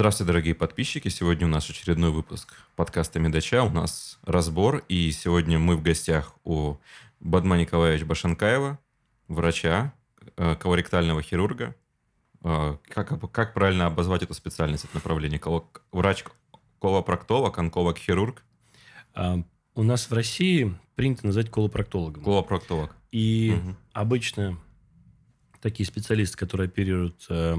Здравствуйте, дорогие подписчики. Сегодня у нас очередной выпуск подкаста «Медача». У нас разбор. И сегодня мы в гостях у Бадма Николаевича Башенкаева, врача, э, колоректального хирурга. Э, как, как правильно обозвать эту специальность, это направление? Врач колопроктолог, онколог-хирург? А, у нас в России принято называть колопроктологом. Колопроктолог. И угу. обычно такие специалисты, которые оперируют э,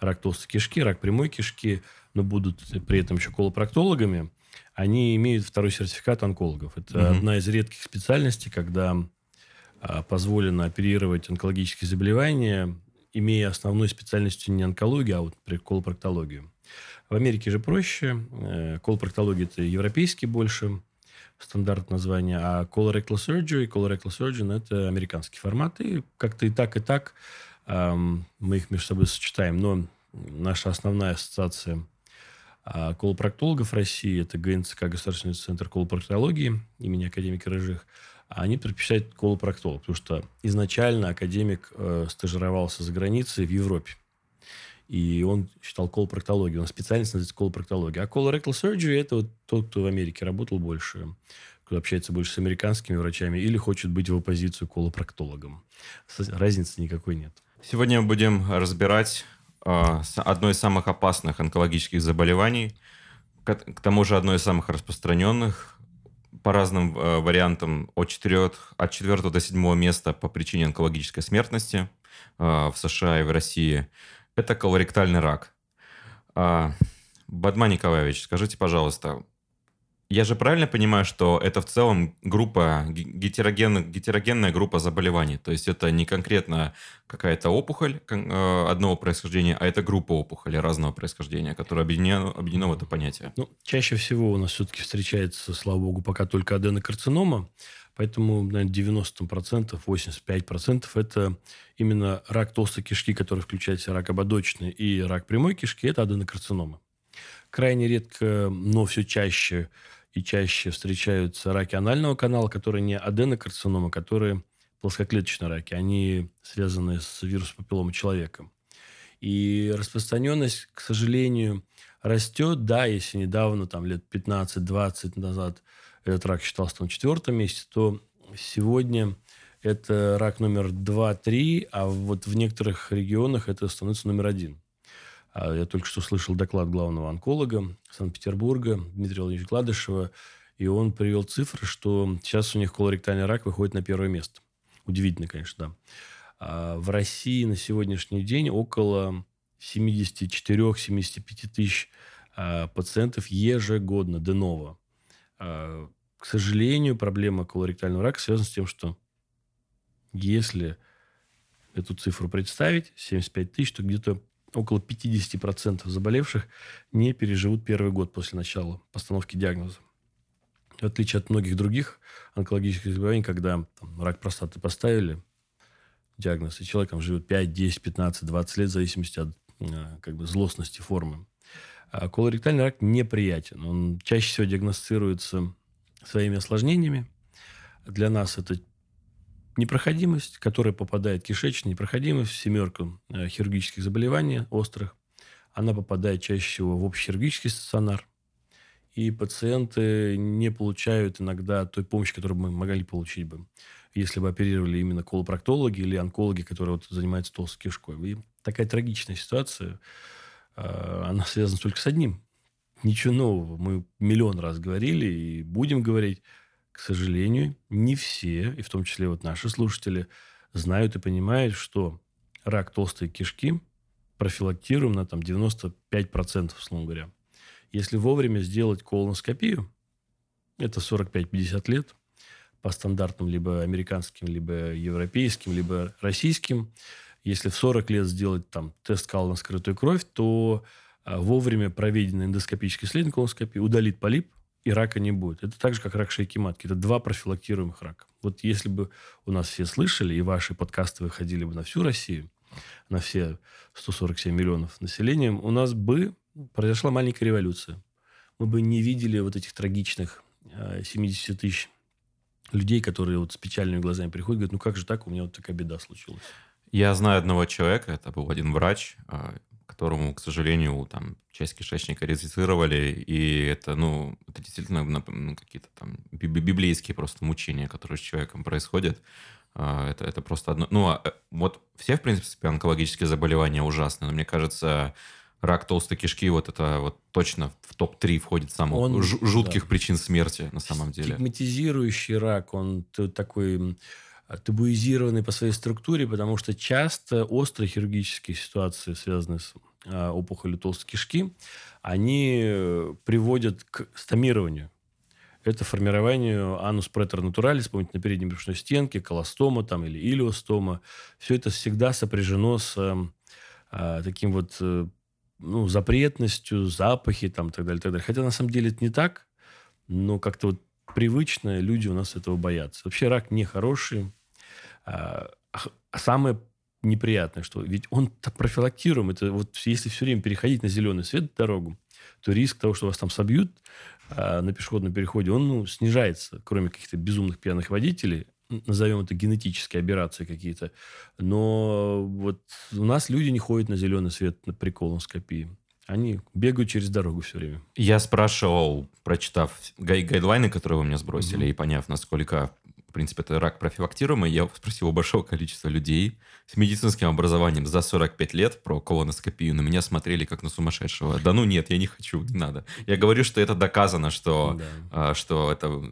рак толстой кишки, рак прямой кишки, но будут при этом еще колопроктологами, они имеют второй сертификат онкологов. Это угу. одна из редких специальностей, когда а, позволено оперировать онкологические заболевания, имея основной специальностью не онкологию, а вот, колопроктологию. В Америке же проще. Э, колопроктология – это европейский больше стандарт названия, а colorectal surgery, colorectal surgeon – это американский формат. И как-то и так, и так мы их между собой сочетаем. Но наша основная ассоциация а, колопроктологов России, это ГНЦК, Государственный центр колопроктологии имени академика Рыжих, они предпочитают колопроктолог, потому что изначально академик э, стажировался за границей в Европе. И он считал колопроктологию. Он специальность называется колопроктология. А colorectal surgery – это вот тот, кто в Америке работал больше, кто общается больше с американскими врачами или хочет быть в оппозицию колопроктологом. Разницы никакой нет. Сегодня мы будем разбирать э, одно из самых опасных онкологических заболеваний, к, к тому же одно из самых распространенных, по разным э, вариантам, от, 4, от 4 до 7 места по причине онкологической смертности э, в США и в России – это колоректальный рак. А, Бадма Николаевич, скажите, пожалуйста, я же правильно понимаю, что это в целом группа, гетероген, гетерогенная группа заболеваний? То есть это не конкретно какая-то опухоль э, одного происхождения, а это группа опухолей разного происхождения, которая объединена, объединена в это понятие? Ну, чаще всего у нас все-таки встречается, слава богу, пока только аденокарцинома. Поэтому, наверное, 90%, 85% это именно рак толстой кишки, который включает в себя рак ободочный и рак прямой кишки, это аденокарцинома. Крайне редко, но все чаще и чаще встречаются раки анального канала, которые не аденокарцинома, которые плоскоклеточные раки. Они связаны с вирусом папиллома человека. И распространенность, к сожалению, растет. Да, если недавно, там, лет 15-20 назад этот рак считался на четвертом месте, то сегодня это рак номер 2-3, а вот в некоторых регионах это становится номер один. А я только что слышал доклад главного онколога Санкт-Петербурга Дмитрия Владимировича Гладышева, и он привел цифры, что сейчас у них колоректальный рак выходит на первое место. Удивительно, конечно, да. А в России на сегодняшний день около 74-75 тысяч а, пациентов ежегодно, деново. А, к сожалению, проблема колоректального рака связана с тем, что если эту цифру представить, 75 тысяч, то где-то около 50% заболевших не переживут первый год после начала постановки диагноза. В отличие от многих других онкологических заболеваний, когда там, рак простаты поставили диагноз, и человек там, живет 5, 10, 15, 20 лет в зависимости от э, как бы, злостности формы. А колоректальный рак неприятен. Он чаще всего диагностируется своими осложнениями. Для нас это непроходимость, которая попадает в кишечник, непроходимость в семерку э, хирургических заболеваний острых. Она попадает чаще всего в общехирургический стационар. И пациенты не получают иногда той помощи, которую мы могли получить бы, если бы оперировали именно колопроктологи или онкологи, которые вот занимаются толстой кишкой. И такая трагичная ситуация, э, она связана только с одним. Ничего нового. Мы миллион раз говорили и будем говорить – к сожалению, не все, и в том числе вот наши слушатели, знают и понимают, что рак толстой кишки профилактируем на там, 95%, условно говоря. Если вовремя сделать колоноскопию, это 45-50 лет, по стандартам либо американским, либо европейским, либо российским. Если в 40 лет сделать там, тест кала на скрытую кровь, то а, вовремя проведенная эндоскопическая исследование колоноскопии удалит полип, и рака не будет. Это так же, как рак шейки матки. Это два профилактируемых рака. Вот если бы у нас все слышали, и ваши подкасты выходили бы на всю Россию, на все 147 миллионов населения, у нас бы произошла маленькая революция. Мы бы не видели вот этих трагичных 70 э, тысяч людей, которые вот с печальными глазами приходят, говорят, ну как же так, у меня вот такая беда случилась. Я знаю одного человека, это был один врач, э, которому, к сожалению, там часть кишечника резицировали, и это, ну, это действительно ну, какие-то там библейские просто мучения, которые с человеком происходят. А, это, это просто одно... Ну, а, э, вот все, в принципе, онкологические заболевания ужасные, но мне кажется, рак толстой кишки вот это вот точно в топ-3 входит самых он, жутких да. причин смерти на самом деле. Стигматизирующий рак, он такой табуизированный по своей структуре, потому что часто острые хирургические ситуации, связанные с а, опухолью толстой кишки, они э, приводят к стомированию. Это формирование анус претер натуралис, помните, на передней брюшной стенке, колостома там, или илиостома. Все это всегда сопряжено с а, таким вот э, ну, запретностью, запахи там, и так далее, так далее. Хотя на самом деле это не так, но как-то вот привычно, люди у нас этого боятся. Вообще рак нехороший. А, а самое неприятное, что ведь он профилактируем. Это вот если все время переходить на зеленый свет дорогу, то риск того, что вас там собьют а, на пешеходном переходе, он ну, снижается, кроме каких-то безумных пьяных водителей. Назовем это генетические операции какие-то. Но вот у нас люди не ходят на зеленый свет при колоноскопии. Они бегают через дорогу все время. Я спрашивал, прочитав гай гайдлайны, которые вы мне сбросили, mm-hmm. и поняв, насколько, в принципе, это рак профилактируемый, я спросил у большого количества людей с медицинским образованием за 45 лет про колоноскопию. На меня смотрели как на сумасшедшего. Да ну нет, я не хочу, не надо. Я говорю, что это доказано, что, да. а, что это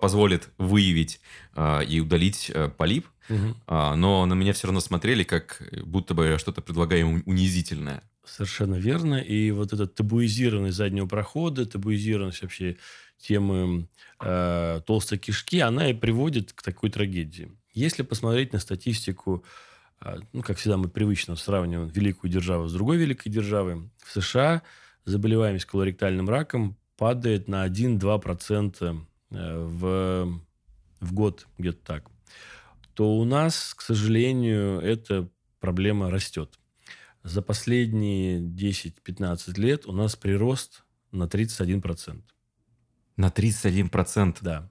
позволит выявить а, и удалить а, полип, угу. а, но на меня все равно смотрели, как будто бы что-то предлагаем унизительное. Совершенно верно. И вот эта табуизированность заднего прохода, табуизированность вообще темы э, толстой кишки, она и приводит к такой трагедии. Если посмотреть на статистику, э, ну, как всегда мы привычно сравниваем великую державу с другой великой державой, в США заболеваемость колоректальным раком падает на 1-2% э, в, в год, где-то так, то у нас, к сожалению, эта проблема растет за последние 10-15 лет у нас прирост на 31%. На 31%? Да.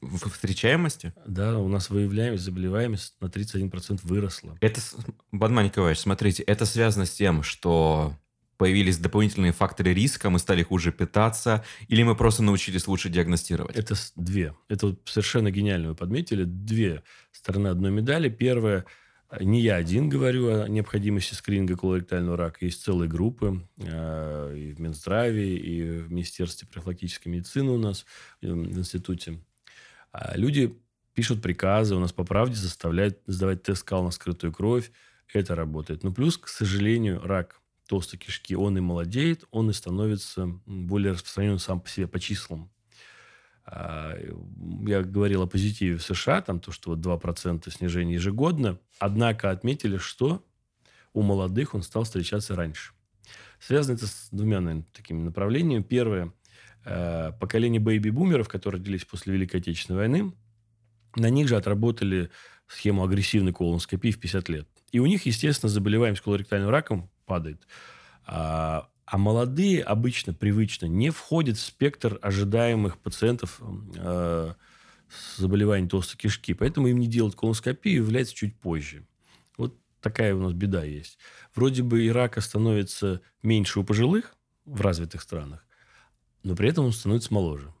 В встречаемости? Да, у нас выявляемость, заболеваемость на 31% выросла. Это, Бадман Николаевич, смотрите, это связано с тем, что появились дополнительные факторы риска, мы стали хуже питаться, или мы просто научились лучше диагностировать? Это две. Это совершенно гениально вы подметили. Две стороны одной медали. Первое – не я один говорю о необходимости скрининга колоректального рака. Есть целые группы э, и в Минздраве, и в Министерстве профилактической медицины у нас э, в институте. А люди пишут приказы, у нас по правде заставляют сдавать тест кал на скрытую кровь. Это работает. Но плюс, к сожалению, рак толстой кишки, он и молодеет, он и становится более распространенным сам по себе по числам. А, я говорил о позитиве в США, там то, что вот 2% снижения ежегодно. Однако отметили, что у молодых он стал встречаться раньше. Связано это с двумя, наверное, такими направлениями. Первое. Э, поколение бэйби-бумеров, которые родились после Великой Отечественной войны, на них же отработали схему агрессивной колоноскопии в 50 лет. И у них, естественно, заболеваемость колоректальным раком падает. А а молодые обычно, привычно, не входят в спектр ожидаемых пациентов э, с заболеванием толстой кишки. Поэтому им не делать колоноскопию является чуть позже. Вот такая у нас беда есть. Вроде бы и рака становится меньше у пожилых в развитых странах, но при этом он становится моложе.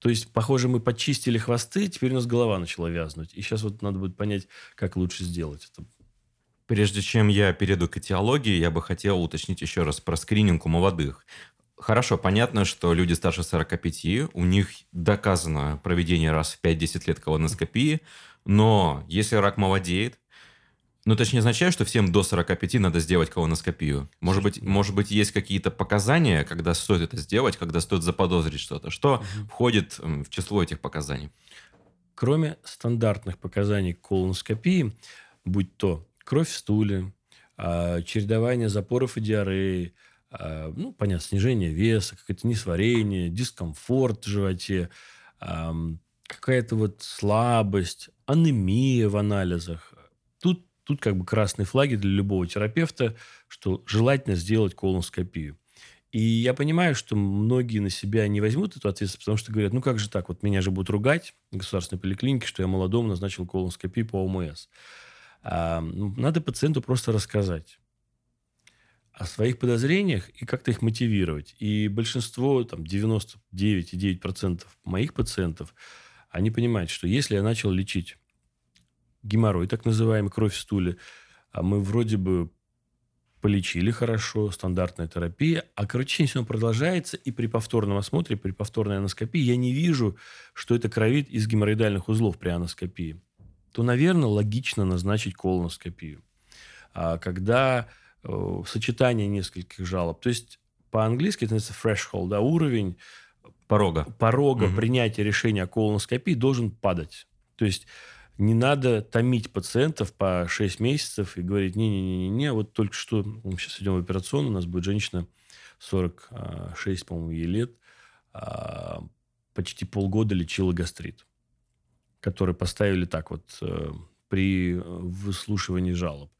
То есть, похоже, мы почистили хвосты, теперь у нас голова начала вязнуть. И сейчас вот надо будет понять, как лучше сделать это. Прежде чем я перейду к этиологии, я бы хотел уточнить еще раз про скрининг у молодых. Хорошо, понятно, что люди старше 45, у них доказано проведение раз в 5-10 лет колоноскопии, но если рак молодеет, ну, это же не означает, что всем до 45 надо сделать колоноскопию. Может быть, может быть есть какие-то показания, когда стоит это сделать, когда стоит заподозрить что-то. Что угу. входит в число этих показаний? Кроме стандартных показаний колоноскопии, будь то кровь в стуле, а, чередование запоров и диареи, а, ну, понятно, снижение веса, какое-то несварение, дискомфорт в животе, какая-то вот слабость, анемия в анализах. Тут, тут как бы красные флаги для любого терапевта, что желательно сделать колоноскопию. И я понимаю, что многие на себя не возьмут эту ответственность, потому что говорят, ну как же так, вот меня же будут ругать в государственной поликлинике, что я молодому назначил колоноскопию по ОМС. Ну, надо пациенту просто рассказать. о своих подозрениях и как-то их мотивировать. И большинство, там, 99,9% моих пациентов, они понимают, что если я начал лечить геморрой, так называемый, кровь в стуле, а мы вроде бы полечили хорошо, стандартная терапия, а кровотечение все продолжается, и при повторном осмотре, при повторной аноскопии я не вижу, что это кровит из геморроидальных узлов при аноскопии, то, наверное, логично назначить колоноскопию. А когда э, сочетание нескольких жалоб, то есть по-английски это называется threshold, да, уровень порога, порога угу. принятия решения о колоноскопии должен падать. То есть не надо томить пациентов по 6 месяцев и говорить, не-не-не-не, вот только что, мы сейчас идем в операционную, у нас будет женщина 46, по-моему, ей лет, а, почти полгода лечила гастрит, который поставили так вот э, при выслушивании жалоб.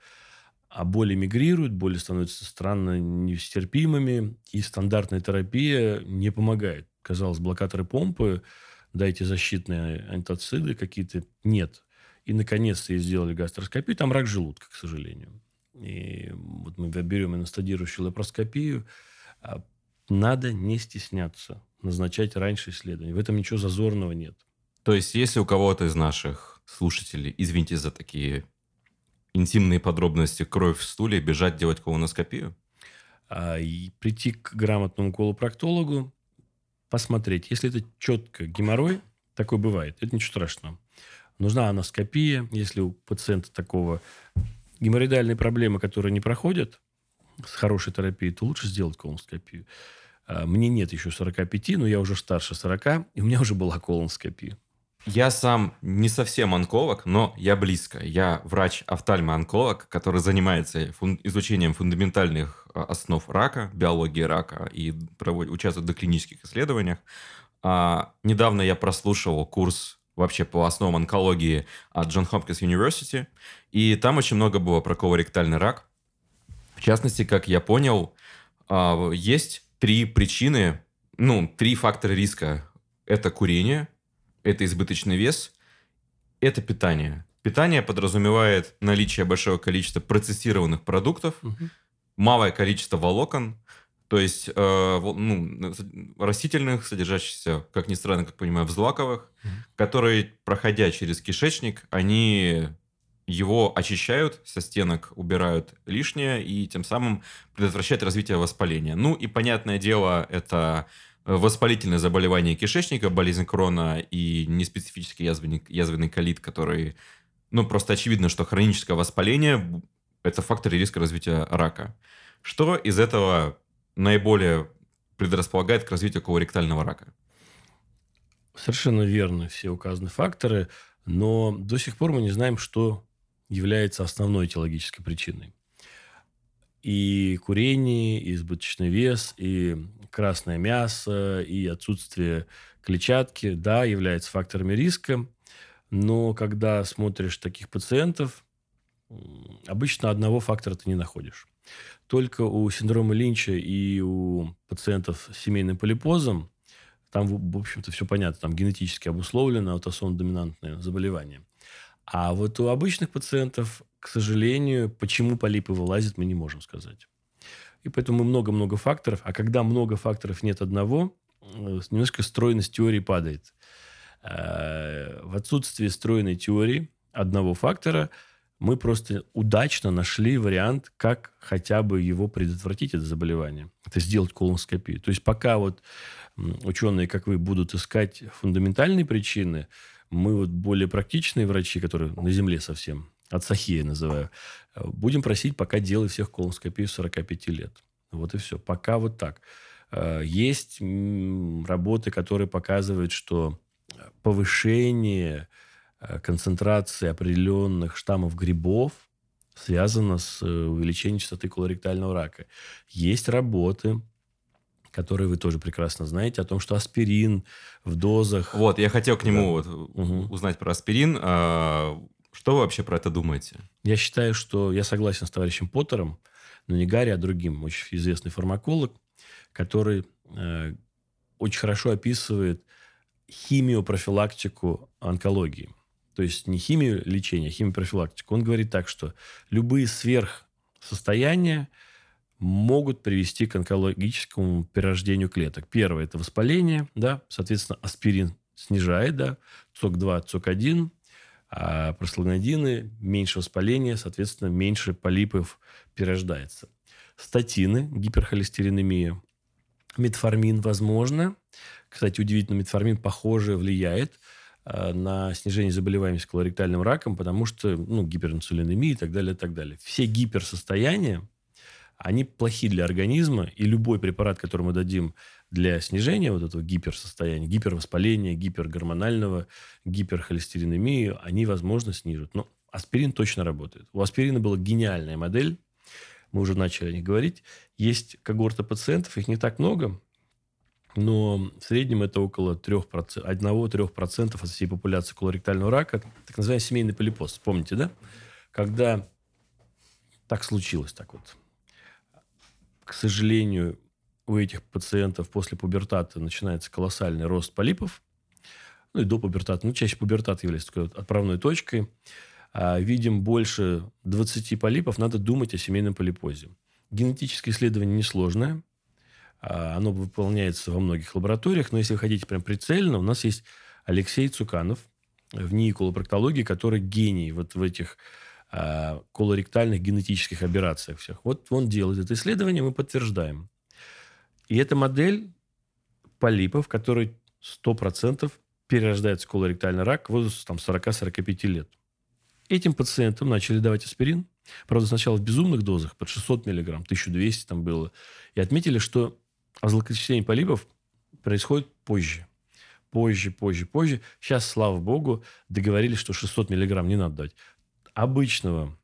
А боли мигрируют, боли становятся странно нестерпимыми, и стандартная терапия не помогает. Казалось, блокаторы помпы, дайте защитные антоциды какие-то. Нет. И, наконец-то, ей сделали гастроскопию. Там рак желудка, к сожалению. И вот мы берем инстадирующую лапароскопию. А надо не стесняться назначать раньше исследования. В этом ничего зазорного нет. То есть, если у кого-то из наших слушателей, извините за такие интимные подробности, кровь в стуле, бежать делать колоноскопию? А, и прийти к грамотному колопроктологу, посмотреть. Если это четко геморрой, такое бывает, это ничего страшного. Нужна аноскопия, если у пациента такого геморроидальные проблемы, которые не проходят с хорошей терапией, то лучше сделать колоноскопию. А, мне нет еще 45, но я уже старше 40, и у меня уже была колоноскопия. Я сам не совсем онколог, но я близко. Я врач-офтальмоонколог, который занимается фун- изучением фундаментальных а, основ рака, биологии рака и проводит, участвует в доклинических исследованиях. А, недавно я прослушал курс вообще по основам онкологии от Джон Хопкинс University. И там очень много было про колоректальный рак. В частности, как я понял, а, есть три причины, ну, три фактора риска. Это курение, это избыточный вес, это питание. Питание подразумевает наличие большого количества процессированных продуктов, угу. малое количество волокон, то есть, э, ну, растительных, содержащихся, как ни странно, как понимаю, в злаковых, mm-hmm. которые, проходя через кишечник, они его очищают со стенок, убирают лишнее и тем самым предотвращают развитие воспаления. Ну и, понятное дело, это воспалительное заболевание кишечника, болезнь крона и неспецифический язвенный, язвенный колит, который... Ну, просто очевидно, что хроническое воспаление – это фактор риска развития рака. Что из этого наиболее предрасполагает к развитию колоректального рака. Совершенно верно все указаны факторы, но до сих пор мы не знаем, что является основной этиологической причиной. И курение, и избыточный вес, и красное мясо, и отсутствие клетчатки, да, являются факторами риска. Но когда смотришь таких пациентов, обычно одного фактора ты не находишь. Только у синдрома Линча и у пациентов с семейным полипозом там, в общем-то, все понятно. Там генетически обусловлено аутосомно-доминантное заболевание. А вот у обычных пациентов, к сожалению, почему полипы вылазят, мы не можем сказать. И поэтому много-много факторов. А когда много факторов нет одного, э, немножко стройность теории падает. Э, в отсутствии стройной теории одного фактора – мы просто удачно нашли вариант, как хотя бы его предотвратить, это заболевание. Это сделать колоноскопию. То есть пока вот ученые, как вы, будут искать фундаментальные причины, мы вот более практичные врачи, которые на земле совсем, от Сахия называю, э, будем просить пока делать всех колоноскопию 45 лет. Вот и все. Пока вот так. Э, есть работы, которые показывают, что повышение Э, концентрации определенных штаммов грибов связана с увеличением частоты колоректального рака. Есть работы, которые вы тоже прекрасно знаете, о том, что аспирин в дозах... Вот, я хотел к нему да. вот угу. узнать про аспирин. Что вы вообще про это думаете? Я считаю, что я согласен с товарищем Поттером, но не Гарри, а другим, очень известный фармаколог, который э, очень хорошо описывает химиопрофилактику онкологии то есть не химию лечения, а химию профилактику. Он говорит так, что любые сверхсостояния могут привести к онкологическому перерождению клеток. Первое – это воспаление, да, соответственно, аспирин снижает, да, ЦОК-2, ЦОК-1, а просланодины меньше воспаления, соответственно, меньше полипов перерождается. Статины, гиперхолестеринемия, метформин, возможно. Кстати, удивительно, метформин, похоже, влияет э, на снижение заболеваемости колоректальным раком, потому что ну, гиперинсулинемия и так далее, и так далее. Все гиперсостояния, они плохи для организма, и любой препарат, который мы дадим для снижения вот этого гиперсостояния, гипервоспаления, гипергормонального, гиперхолестеринемии, они, возможно, снижат. Но аспирин точно работает. У аспирина была гениальная модель, мы уже начали о них говорить. Есть когорта пациентов, их не так много, но в среднем это около 3%, 1-3% от всей популяции колоректального рака, так называемый семейный полипоз. Помните, да? Когда так случилось, так вот, к сожалению, у этих пациентов после пубертата начинается колоссальный рост полипов, ну и до пубертата, ну чаще пубертат является такой отправной точкой, а видим больше 20 полипов, надо думать о семейном полипозе. Генетическое исследование несложное, а, оно выполняется во многих лабораториях, но если вы хотите прям прицельно, у нас есть Алексей Цуканов в НИИ колопроктологии, который гений вот в этих а, колоректальных генетических операциях всех. Вот он делает это исследование, мы подтверждаем. И эта модель полипов, который 100% перерождается колоректальный рак в возрасте там, 40-45 лет. Этим пациентам начали давать аспирин. Правда, сначала в безумных дозах, под 600 миллиграмм, 1200 там было. И отметили, что озлокочисление полипов происходит позже. Позже, позже, позже. Сейчас, слава богу, договорились, что 600 миллиграмм не надо дать. Обычного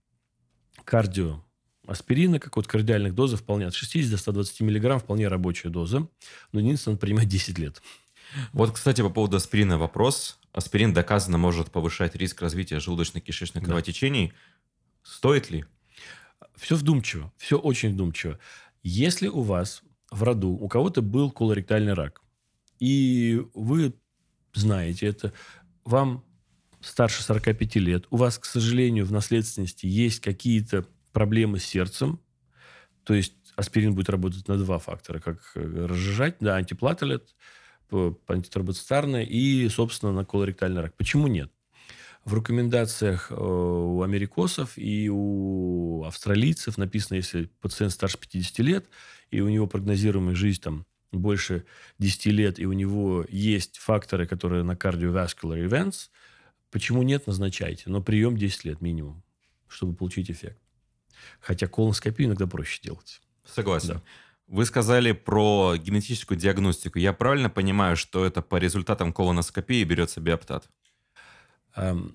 кардио аспирина, как вот кардиальных дозах, вполне от 60 до 120 миллиграмм, вполне рабочая доза. Но единственное, надо принимать 10 лет. Вот, кстати, по поводу аспирина вопрос. Аспирин доказано может повышать риск развития желудочно-кишечных да. кровотечений. Стоит ли? Все вдумчиво. Все очень вдумчиво. Если у вас в роду у кого-то был колоректальный рак, и вы знаете это, вам старше 45 лет, у вас, к сожалению, в наследственности есть какие-то проблемы с сердцем, то есть аспирин будет работать на два фактора, как э, разжижать, да, антиплателет, антитромбоцитарная и, собственно, на колоректальный рак. Почему нет? В рекомендациях э, у америкосов и у австралийцев написано, если пациент старше 50 лет, и у него прогнозируемая жизнь там больше 10 лет, и у него есть факторы, которые на cardiovascular events, почему нет, назначайте. Но прием 10 лет минимум, чтобы получить эффект. Хотя колоноскопию иногда проще делать. Согласен. Да. Вы сказали про генетическую диагностику. Я правильно понимаю, что это по результатам колоноскопии берется биоптат? Эм,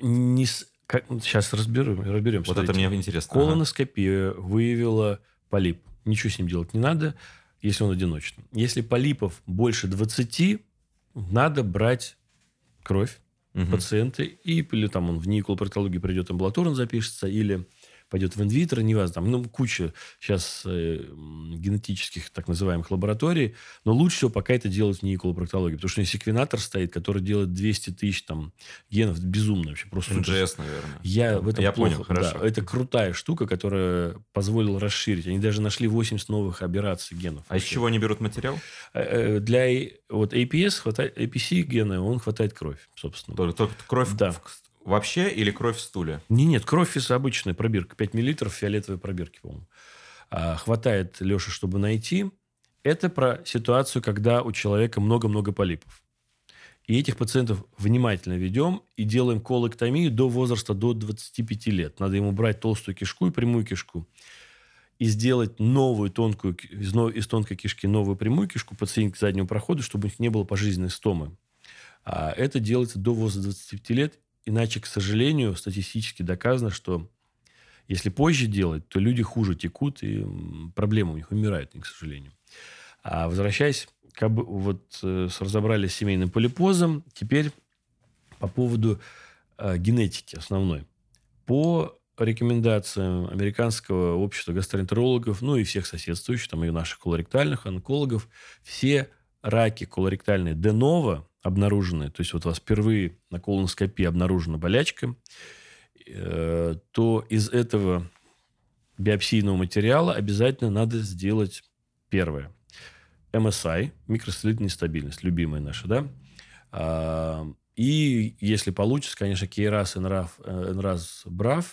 не с... как... Сейчас разберем, разберем. Вот Смотрите. это мне интересно. Колоноскопия ага. выявила полип. Ничего с ним делать не надо, если он одиночный. Если полипов больше 20, надо брать кровь угу. пациента, и, или там он в НИИ колопроктологии придет амбулаторно запишется, или пойдет в инвитро, неважно, там, ну, куча сейчас э, генетических так называемых лабораторий, но лучше всего пока это делать в НИИ колопроктологии, потому что у них секвенатор стоит, который делает 200 тысяч там генов, безумно вообще. Просто NGS, наверное. Я в этом Я плохо. понял, хорошо. Да, это крутая штука, которая позволила расширить. Они даже нашли 80 новых операций генов. А из чего они берут материал? Э, э, для вот APS хватает, APC гена, он хватает кровь, собственно. Только, только кровь да. Вообще или кровь в стуле? Не, нет, кровь из обычной пробирка. 5 миллилитров фиолетовой пробирки, по-моему. А, хватает Леша, чтобы найти. Это про ситуацию, когда у человека много-много полипов. И этих пациентов внимательно ведем и делаем колэктомию до возраста до 25 лет. Надо ему брать толстую кишку и прямую кишку. И сделать новую тонкую, из, из тонкой кишки новую прямую кишку пациент к заднему проходу, чтобы у них не было пожизненной стомы. А это делается до возраста 25 лет. Иначе, к сожалению, статистически доказано, что если позже делать, то люди хуже текут, и проблемы у них умирают, к сожалению. А возвращаясь, как бы вот э, разобрались с семейным полипозом, теперь по поводу э, генетики основной. По рекомендациям Американского общества гастроэнтерологов, ну и всех соседствующих, там и наших колоректальных онкологов, все раки колоректальные де ново обнаружены, то есть вот у вас впервые на колоноскопии обнаружена болячка, э, то из этого биопсийного материала обязательно надо сделать первое. MSI, микросателлитная нестабильность, любимая наша, да? А, и если получится, конечно, KRAS, NRAS, NRAS, BRAF,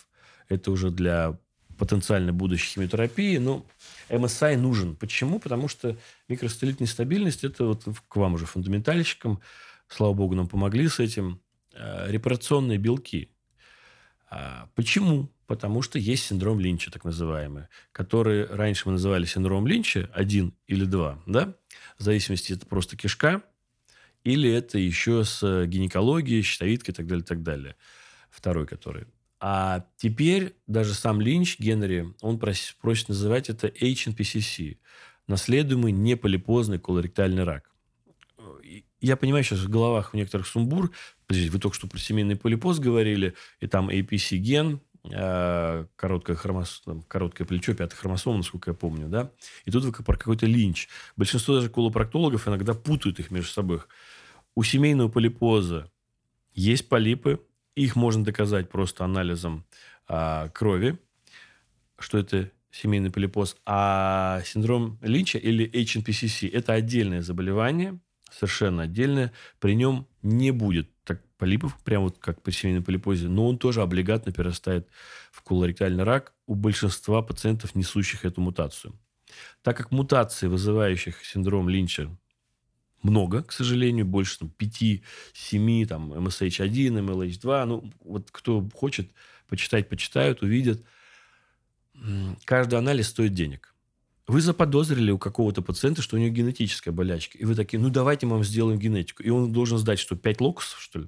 это уже для потенциально будущей химиотерапии, но MSI нужен. Почему? Потому что микросателлитная нестабильность, это вот к вам уже фундаментальщикам, слава богу, нам помогли с этим, а, репарационные белки. А, почему? Потому что есть синдром Линча, так называемый, который раньше мы называли синдром Линча, один или два, да? В зависимости, это просто кишка, или это еще с гинекологией, щитовидкой и так далее, и так далее. Второй, который. А теперь даже сам Линч, Генри, он просит, просит называть это HNPCC, наследуемый неполипозный колоректальный рак. Я понимаю, сейчас в головах у некоторых сумбур. Вы только что про семейный полипоз говорили, и там APC-ген, э, короткое, хромос... короткое плечо, пятая хромосома, насколько я помню, да? И тут вы про какой-то линч. Большинство даже колопроктологов иногда путают их между собой. У семейного полипоза есть полипы, их можно доказать просто анализом а, крови, что это семейный полипоз. А синдром Линча или HNPCC – это отдельное заболевание, совершенно отдельное. При нем не будет так полипов, прямо вот как при семейной полипозе, но он тоже облигатно перерастает в колоректальный рак у большинства пациентов, несущих эту мутацию. Так как мутаций, вызывающих синдром Линча, много, к сожалению, больше там, 5-7, там, MSH1, MLH2. Ну, вот кто хочет, почитать, почитают, увидят. Каждый анализ стоит денег. Вы заподозрили у какого-то пациента, что у него генетическая болячка. И вы такие, ну, давайте мы вам сделаем генетику. И он должен сдать, что 5 локусов, что ли?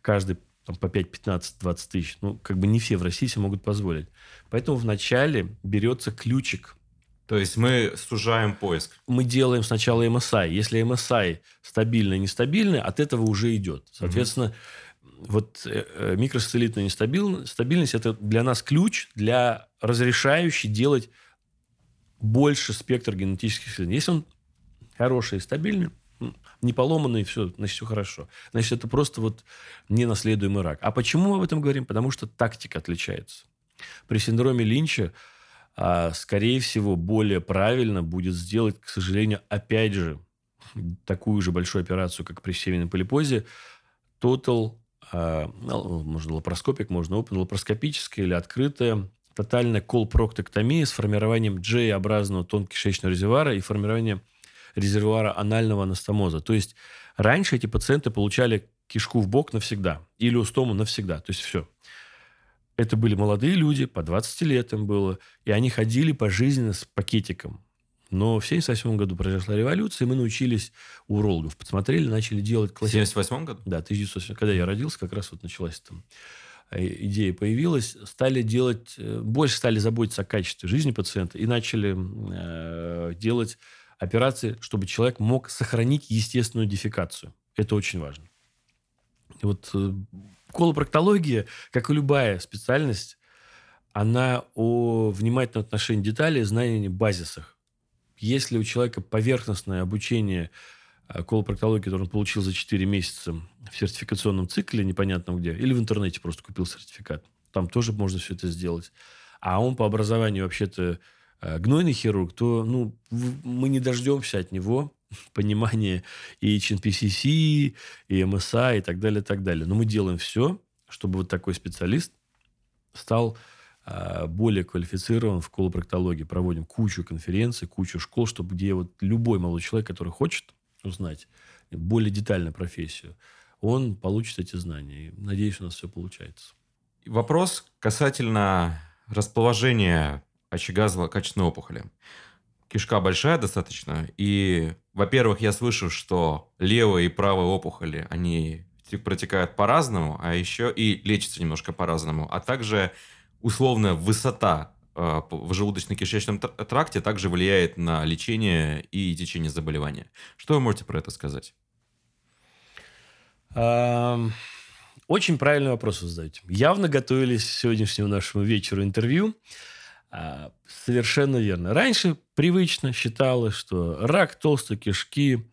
Каждый там, по 5, 15, 20 тысяч. Ну, как бы не все в России себе могут позволить. Поэтому вначале берется ключик – то есть мы сужаем поиск. Мы делаем сначала MSI. Если MSI стабильный, нестабильный, от этого уже идет. Соответственно, угу. вот э, э микросателлитная нестабильность – это для нас ключ для разрешающий делать больше спектр генетических исследований. Если он хороший и стабильный, не поломанный, все, значит, все хорошо. Значит, это просто вот ненаследуемый рак. А почему мы об этом говорим? Потому что тактика отличается. При синдроме Линча а, скорее всего, более правильно будет сделать, к сожалению, опять же, такую же большую операцию, как при семейном полипозе, total, а, ну, можно лапароскопик, можно open, лапароскопическая или открытая тотальная колпроктоктомия с формированием J-образного тонкишечного резервуара и формированием резервуара анального анастомоза. То есть раньше эти пациенты получали кишку в бок навсегда или устому навсегда. То есть все это были молодые люди, по 20 лет им было, и они ходили пожизненно с пакетиком. Но в 1978 году произошла революция, и мы научились у урологов. Посмотрели, начали делать классические... В 1978 году? Да, 1980. Когда я родился, как раз вот началась там э, идея появилась, стали делать, э, больше стали заботиться о качестве жизни пациента и начали э, делать операции, чтобы человек мог сохранить естественную дефекацию. Это очень важно. И вот э, колопроктология, как и любая специальность, она о внимательном отношении деталей, знании базисах. Если у человека поверхностное обучение э, колопроктологии, которое он получил за 4 месяца в сертификационном цикле, непонятно где, или в интернете просто купил сертификат, там тоже можно все это сделать. А он по образованию вообще-то э, гнойный хирург, то ну, мы не дождемся от него понимания и HNPCC, и MSA, и так далее, и так далее. Но мы делаем все, чтобы вот такой специалист стал а, более квалифицирован в колопроктологии. Проводим кучу конференций, кучу школ, чтобы где вот любой молодой человек, который хочет узнать более детально профессию, он получит эти знания. И надеюсь, у нас все получается. Вопрос касательно расположения очага злокачественной опухоли кишка большая достаточно, и, во-первых, я слышу, что левая и правая опухоли, они протекают по-разному, а еще и лечатся немножко по-разному, а также условная высота э, в желудочно-кишечном тракте также влияет на лечение и течение заболевания. Что вы можете про это сказать? Очень правильный вопрос вы задаете. Явно готовились к сегодняшнему нашему вечеру интервью. А, совершенно верно. Раньше привычно считалось, что рак толстой кишки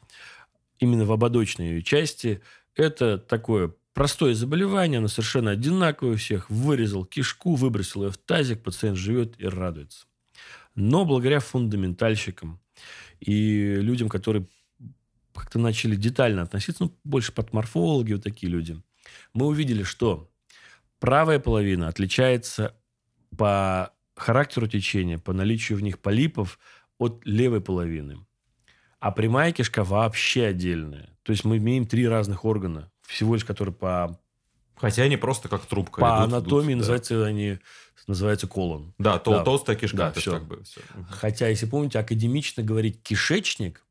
именно в ободочной ее части – это такое простое заболевание, оно совершенно одинаковое у всех. Вырезал кишку, выбросил ее в тазик, пациент живет и радуется. Но благодаря фундаментальщикам и людям, которые как-то начали детально относиться, ну, больше подморфологи, вот такие люди, мы увидели, что правая половина отличается по характеру течения, по наличию в них полипов от левой половины. А прямая кишка вообще отдельная. То есть мы имеем три разных органа, всего лишь которые по... Хотя они просто как трубка. По идут, анатомии идут, называются да. они называется колон. Да, тол- да. толстая кишка. Да, все. Как бы, все. Хотя, если помните, академично говорить кишечник,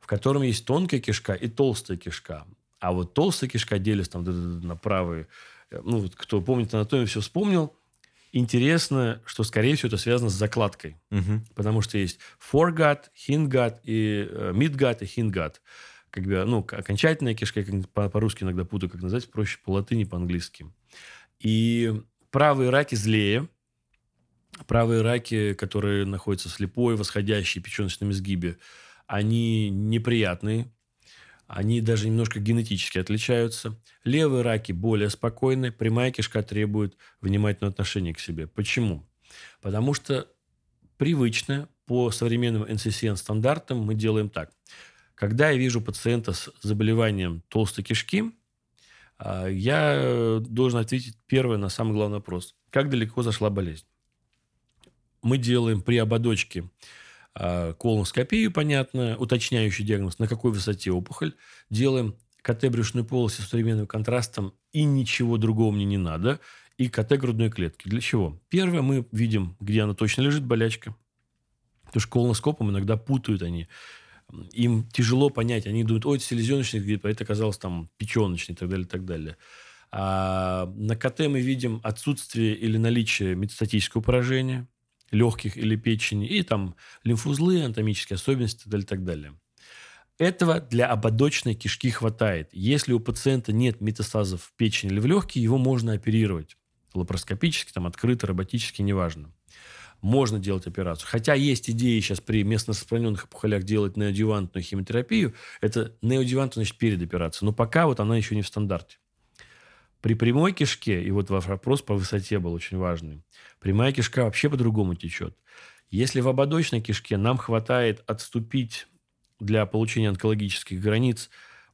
в котором есть тонкая кишка и толстая кишка. А вот толстая кишка делится там на правые. Э, ну, кто помнит анатомию, все вспомнил. Интересно, что, скорее всего, это связано с закладкой. Угу. Потому что есть foregut, hindgut и э, midgut и hindgut. Как бы, ну, окончательная кишка, по- по-русски иногда путаю, как назвать, проще по латыни, по-английски. И правые раки злее. Правые раки, которые находятся слепой, восходящей печеночном изгибе, они неприятные, они даже немножко генетически отличаются. Левые раки более спокойны, прямая кишка требует внимательного отношения к себе. Почему? Потому что привычно по современным NCCN стандартам мы делаем так. Когда я вижу пациента с заболеванием толстой кишки, а, я должен ответить первое на самый главный вопрос. Как далеко зашла болезнь? Мы делаем при ободочке колоноскопию, понятно, уточняющий диагноз, на какой высоте опухоль. Делаем КТ брюшной полости с современным контрастом, и ничего другого мне не надо. И КТ грудной клетки. Для чего? Первое, мы видим, где она точно лежит, болячка. Потому что колоноскопом иногда путают они. Им тяжело понять. Они думают, ой, это селезеночный грипп, а это оказалось там печеночный и так далее, и так далее. А на КТ мы видим отсутствие или наличие метастатического поражения легких или печени, и там лимфузлы, анатомические особенности и так далее, так далее. Этого для ободочной кишки хватает. Если у пациента нет метастазов в печени или в легкие, его можно оперировать. Лапароскопически, там, открыто, роботически, неважно. Можно делать операцию. Хотя есть идеи сейчас при местно распространенных опухолях делать неодювантную химиотерапию. Это неодювантная, значит, перед операцией. Но пока вот она еще не в стандарте. При прямой кишке, и вот ваш вопрос по высоте был очень важный, прямая кишка вообще по-другому течет. Если в ободочной кишке нам хватает отступить для получения онкологических границ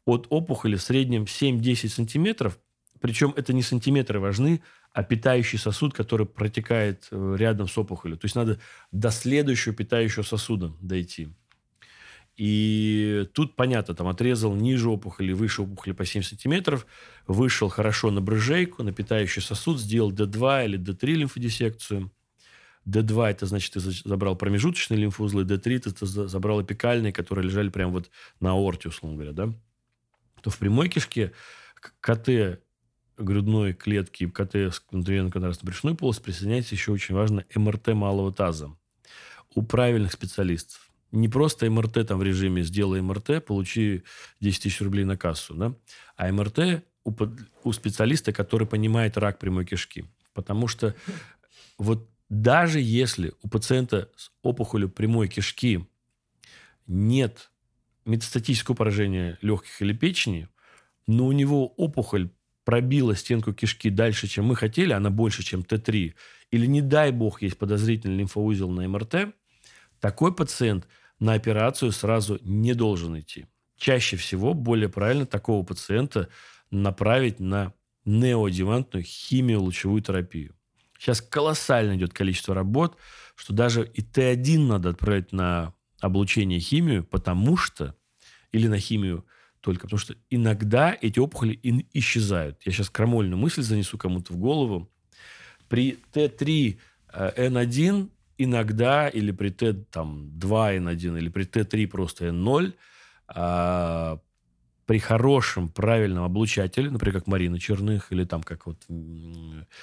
от опухоли в среднем 7-10 сантиметров, причем это не сантиметры важны, а питающий сосуд, который протекает э, рядом с опухолью. То есть надо до следующего питающего сосуда дойти. И тут, понятно, там отрезал ниже опухоли, выше опухоли по 7 сантиметров, вышел хорошо на брыжейку, на питающий сосуд, сделал D2 или D3 лимфодиссекцию. D2 это значит, ты забрал промежуточные лимфоузлы, D3 ты забрал эпикальные, которые лежали прямо вот на аорте, условно говоря, да? То в прямой кишке КТ грудной клетки КТ внутривенно-контрастной брюшной полости присоединяется еще очень важно МРТ малого таза у правильных специалистов не просто МРТ там в режиме «сделай МРТ, получи 10 тысяч рублей на кассу», да? а МРТ у, у специалиста, который понимает рак прямой кишки. Потому что вот даже если у пациента с опухолью прямой кишки нет метастатического поражения легких или печени, но у него опухоль пробила стенку кишки дальше, чем мы хотели, она больше, чем Т3, или, не дай бог, есть подозрительный лимфоузел на МРТ, такой пациент – на операцию сразу не должен идти. Чаще всего более правильно такого пациента направить на неоадъювантную химиолучевую терапию. Сейчас колоссально идет количество работ, что даже и Т1 надо отправить на облучение химию, потому что, или на химию только, потому что иногда эти опухоли исчезают. Я сейчас крамольную мысль занесу кому-то в голову. При Т3 N1 иногда или при Т2 N1 или при Т3 просто N0 а, при хорошем, правильном облучателе, например, как Марина Черных, или там как вот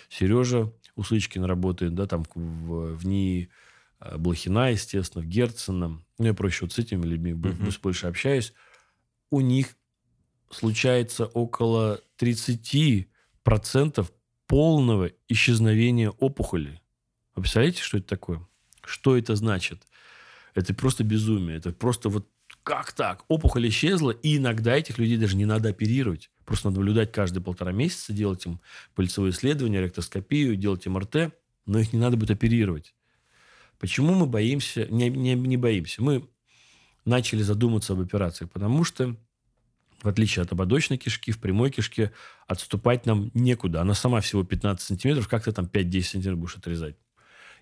Сережа Усычкин работает, да, там в, в НИИ а, Блохина, естественно, в Герцена. Ну, я проще вот с этими людьми uh-huh. больше общаюсь. У них случается около 30% полного исчезновения опухоли. Вы представляете, что это такое? Что это значит? Это просто безумие. Это просто вот как так? Опухоль исчезла, и иногда этих людей даже не надо оперировать. Просто надо наблюдать каждые полтора месяца, делать им пыльцевые исследования, ректоскопию, делать МРТ, но их не надо будет оперировать. Почему мы боимся, не, не, не боимся? Мы начали задуматься об операциях, потому что в отличие от ободочной кишки, в прямой кишке отступать нам некуда. Она сама всего 15 сантиметров, как ты там 5-10 сантиметров будешь отрезать.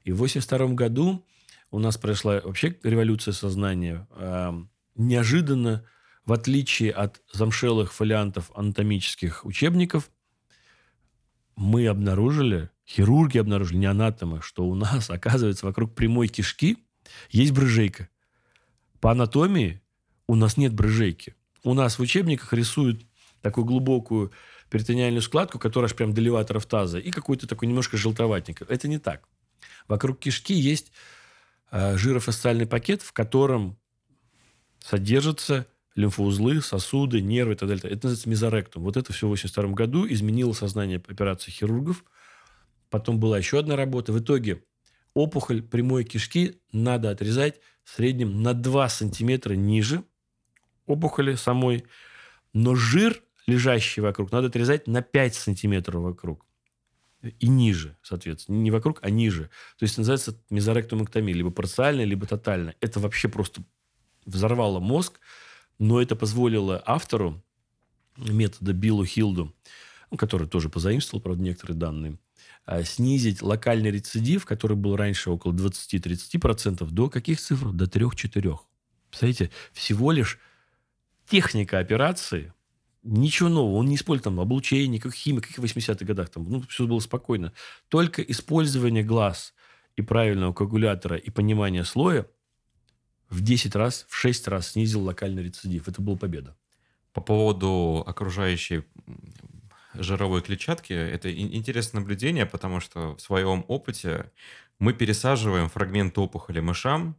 И в 1982 году у нас произошла вообще революция сознания. Эм, неожиданно, в отличие от замшелых фолиантов анатомических учебников, мы обнаружили, хирурги обнаружили, не анатомы, что у нас, оказывается, вокруг прямой кишки есть брыжейка. По анатомии у нас нет брыжейки. У нас в учебниках рисуют такую глубокую перитониальную складку, которая аж прям до леваторов таза, и какой-то такой немножко желтоватенький. Это не так. Вокруг кишки есть э, жирофасциальный пакет, в котором содержатся лимфоузлы, сосуды, нервы и так далее. Это называется мезоректум. Вот это все в 1982 году изменило сознание операции хирургов. Потом была еще одна работа. В итоге опухоль прямой кишки надо отрезать в среднем на 2 сантиметра ниже опухоли самой. Но жир, лежащий вокруг, надо отрезать на 5 сантиметров вокруг. И ниже, соответственно. Не вокруг, а ниже. То есть, называется мезоректомэктомия. Либо парциальная, либо тотальная. Это вообще просто взорвало мозг. Но это позволило автору метода Биллу Хилду, ну, который тоже позаимствовал, правда, некоторые данные, а, снизить локальный рецидив, который был раньше около 20-30%, до каких цифр? До 3-4. Представляете, всего лишь техника операции, ничего нового. Он не использует там облучение, как химия, как в 80-х годах. Там, ну, все было спокойно. Только использование глаз и правильного коагулятора и понимание слоя в 10 раз, в 6 раз снизил локальный рецидив. Это была победа. По поводу окружающей жировой клетчатки, это интересное наблюдение, потому что в своем опыте мы пересаживаем фрагменты опухоли мышам,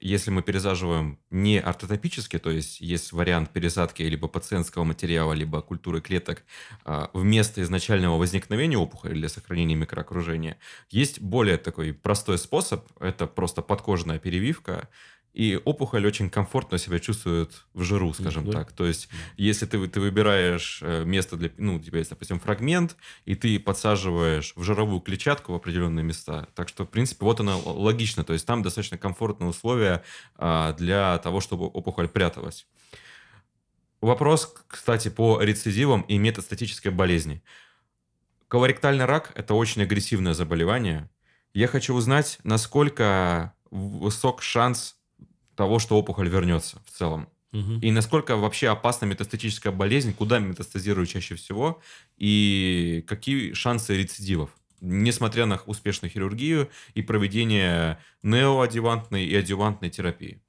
если мы пересаживаем не ортотопически, то есть есть вариант пересадки либо пациентского материала, либо культуры клеток а, вместо изначального возникновения опухоли для сохранения микроокружения, есть более такой простой способ, это просто подкожная перевивка, и опухоль очень комфортно себя чувствует в жиру, скажем да. так. То есть, если ты, ты выбираешь э, место для, ну, у тебя есть, допустим, фрагмент, и ты подсаживаешь в жировую клетчатку в определенные места, так что, в принципе, вот она логично, то есть там достаточно комфортные условия а, для того, чтобы опухоль пряталась. Вопрос, кстати, по рецидивам и метастатической болезни. Колоректальный рак – это очень агрессивное заболевание. Я хочу узнать, насколько высок шанс того, что опухоль вернется в целом. Угу. И насколько вообще опасна метастатическая болезнь, куда метастазирует чаще всего, и какие шансы рецидивов, несмотря на успешную хирургию и проведение неоадювантной и адювантной терапии.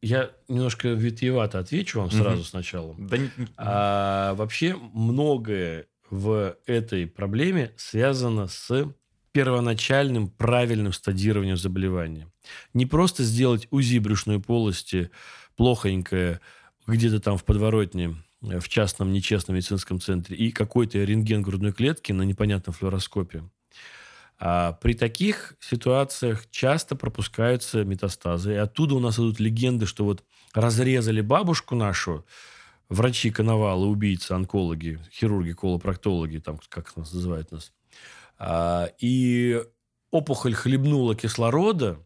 Я немножко витиевато отвечу вам сразу угу. сначала. Да не... а, вообще многое в этой проблеме связано с первоначальным правильным стадированием заболевания. Не просто сделать УЗИ брюшной полости плохонькое где-то там в подворотне, э, в частном нечестном медицинском центре, и какой-то рентген грудной клетки на непонятном флюороскопе. А при таких ситуациях часто пропускаются метастазы. И оттуда у нас идут легенды, что вот разрезали бабушку нашу, врачи коновалы, убийцы, онкологи, хирурги, колопроктологи, там, как нас называют нас – и опухоль хлебнула кислорода,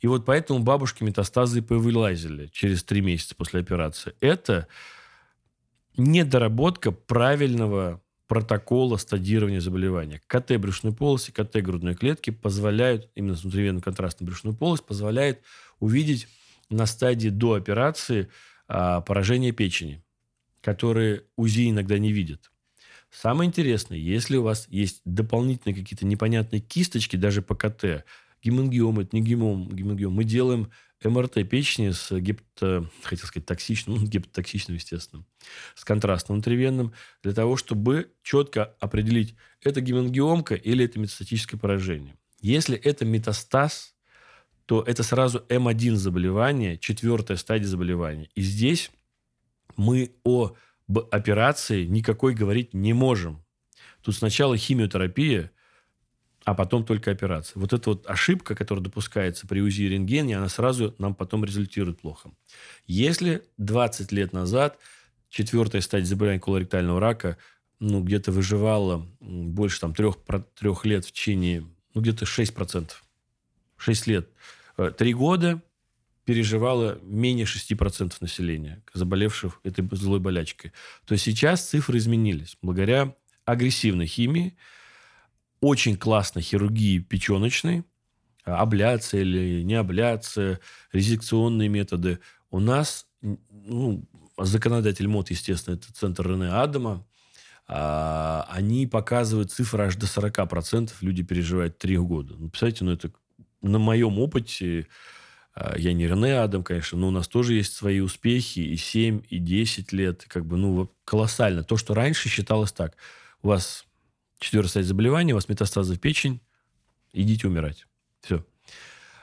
и вот поэтому бабушки метастазы повылазили через три месяца после операции. Это недоработка правильного протокола стадирования заболевания. КТ брюшной полости, КТ грудной клетки позволяют, именно внутривенную контрастную брюшную полость, позволяет увидеть на стадии до операции а, поражение печени, которые УЗИ иногда не видят. Самое интересное, если у вас есть дополнительные какие-то непонятные кисточки, даже по КТ, гемангиом, это не гемом, гемангиом, мы делаем МРТ печени с гепто, хотел сказать, токсичным, ну, естественно, с контрастным внутривенным, для того, чтобы четко определить, это гемангиомка или это метастатическое поражение. Если это метастаз, то это сразу М1 заболевание, четвертая стадия заболевания. И здесь мы о об операции никакой говорить не можем. Тут сначала химиотерапия, а потом только операция. Вот эта вот ошибка, которая допускается при УЗИ и рентгене, она сразу нам потом результирует плохо. Если 20 лет назад четвертая стадия заболевания колоректального рака ну, где-то выживала больше там, трех, трех лет в течение, ну, где-то 6%. 6 лет. Э, три года переживало менее 6% населения, заболевших этой злой болячкой. То сейчас цифры изменились. Благодаря агрессивной химии, очень классной хирургии печеночной, абляция или не абляция, резекционные методы. У нас ну, законодатель МОД, естественно, это центр Рене Адама, а, они показывают цифры аж до 40% люди переживают 3 года. Ну, представляете, ну, это на моем опыте, а, я не Рене Адам, конечно, но у нас тоже есть свои успехи, и 7, и 10 лет, как бы, ну, колоссально. То, что раньше считалось так, у вас четвертая стадия заболевания, у вас метастазы в печень, идите умирать. Все.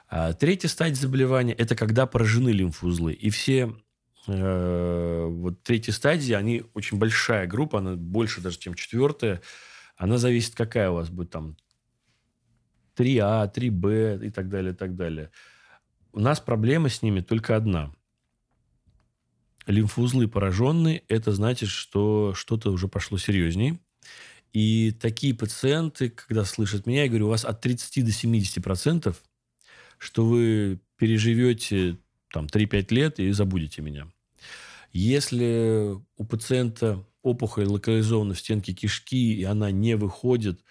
А третья стадия заболевания – это когда поражены лимфоузлы. И все э, вот третья стадия, они очень большая группа, она больше даже, чем четвертая. Она зависит, какая у вас будет там 3А, 3Б и так далее, и так далее. У нас проблема с ними только одна. Лимфоузлы пораженные, это значит, что что-то уже пошло серьезнее. И такие пациенты, когда слышат меня, я говорю, у вас от 30 до 70 процентов, что вы переживете там 3-5 лет и забудете меня. Если у пациента опухоль локализована в стенке кишки, и она не выходит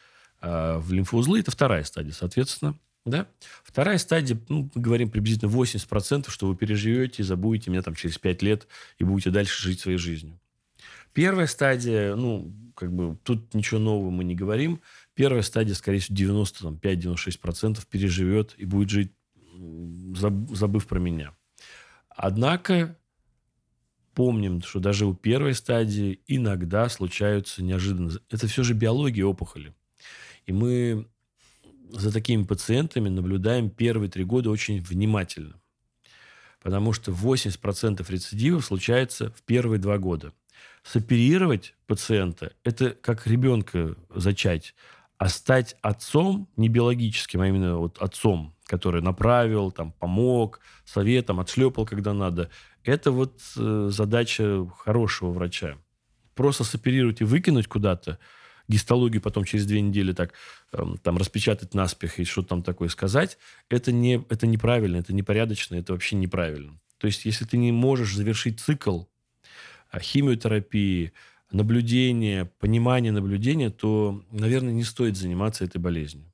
э, в лимфоузлы, это вторая стадия, соответственно. Да? Вторая стадия, ну, мы говорим приблизительно 80%, что вы переживете и забудете меня там через 5 лет и будете дальше жить своей жизнью. Первая стадия, ну, как бы тут ничего нового мы не говорим. Первая стадия, скорее всего, 95-96% переживет и будет жить, забыв про меня. Однако помним, что даже у первой стадии иногда случаются неожиданно. Это все же биология опухоли. И мы за такими пациентами наблюдаем первые три года очень внимательно. Потому что 80% рецидивов случается в первые два года – соперировать пациента – это как ребенка зачать. А стать отцом, не биологическим, а именно вот отцом, который направил, там, помог, советом, отшлепал, когда надо, это вот э, задача хорошего врача. Просто соперировать и выкинуть куда-то, гистологию потом через две недели так там распечатать наспех и что-то там такое сказать, это, не, это неправильно, это непорядочно, это вообще неправильно. То есть, если ты не можешь завершить цикл а, химиотерапии, наблюдения, понимания наблюдения, то, наверное, не стоит заниматься этой болезнью.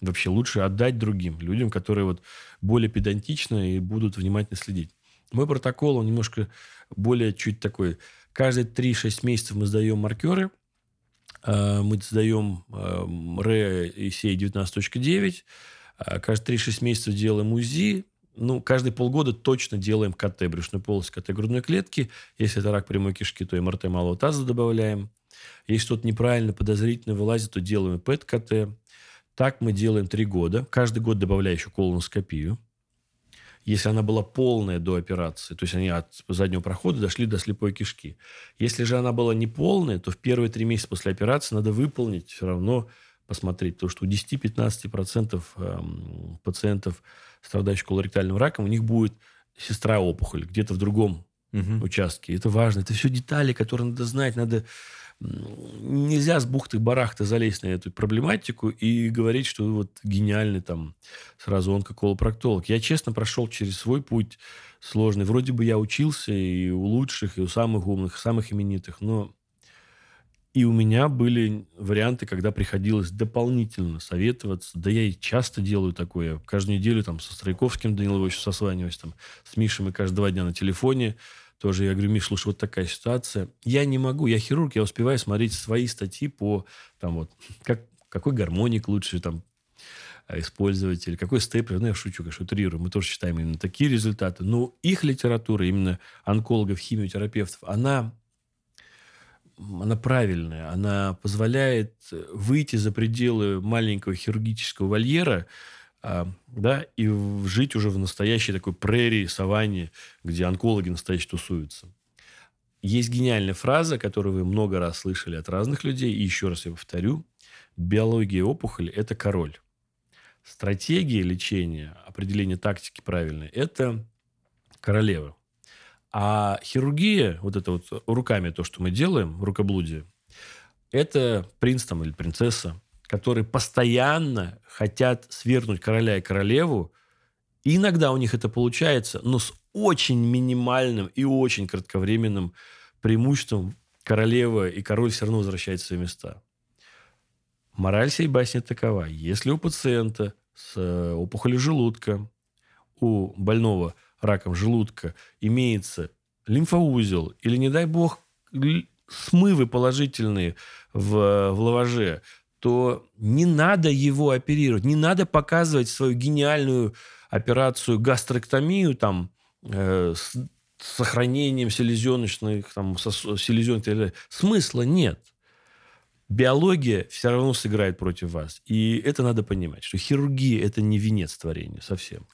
Вообще лучше отдать другим людям, которые вот более педантично и будут внимательно следить. Мой протокол, он немножко более чуть такой. Каждые 3-6 месяцев мы сдаем маркеры. А, мы сдаем РЭ и сей 19.9. Каждые 3-6 месяцев делаем УЗИ ну, каждые полгода точно делаем КТ брюшной полости, КТ грудной клетки. Если это рак прямой кишки, то МРТ малого таза добавляем. Если что-то неправильно, подозрительно вылазит, то делаем ПЭТ-КТ. Так мы делаем три года. Каждый год добавляю еще колоноскопию. Если она была полная до операции, то есть они от заднего прохода дошли до слепой кишки. Если же она была неполная, то в первые три месяца после операции надо выполнить все равно посмотреть. Потому что у 10-15% эм, пациентов, страдающих колоректальным раком, у них будет сестра опухоль где-то в другом угу. участке. Это важно. Это все детали, которые надо знать. Надо... Нельзя с бухты-барахты залезть на эту проблематику и говорить, что вот гениальный там сразу он как колопроктолог. Я честно прошел через свой путь сложный. Вроде бы я учился и у лучших, и у самых умных, и самых именитых, но и у меня были варианты, когда приходилось дополнительно советоваться. Да я и часто делаю такое. Каждую неделю там со Стройковским Данилом Ильичем созваниваюсь, там, с Мишей мы каждые два дня на телефоне. Тоже я говорю, Миш, слушай, вот такая ситуация. Я не могу, я хирург, я успеваю смотреть свои статьи по, там вот, как, какой гармоник лучше там использовать, или какой степлер, ну, я шучу, конечно, утрирую, мы тоже считаем именно такие результаты, но их литература, именно онкологов, химиотерапевтов, она она правильная, она позволяет выйти за пределы маленького хирургического вольера, а, да, и жить уже в настоящей такой прерии, саванне, где онкологи настоящие тусуются. Есть гениальная фраза, которую вы много раз слышали от разных людей, и еще раз я повторю. биология опухоли – это король. Стратегия лечения, определение тактики правильной – это королева. А хирургия, вот это вот руками то, что мы делаем, рукоблудие, это принц там или принцесса, которые постоянно хотят свергнуть короля и королеву. И иногда у них это получается, но с очень минимальным и очень кратковременным преимуществом королева и король все равно возвращаются в свои места. Мораль всей басни такова. Если у пациента с э, опухолью желудка, у больного раком желудка имеется лимфоузел или, не дай бог, смывы положительные в, в лаваже, то не надо его оперировать, не надо показывать свою гениальную операцию гастроктомию там э, с сохранением селезеночных, там, селезенки. Смысла нет. Биология все равно сыграет против вас. И это надо понимать, что хирургия – это не венец творения совсем.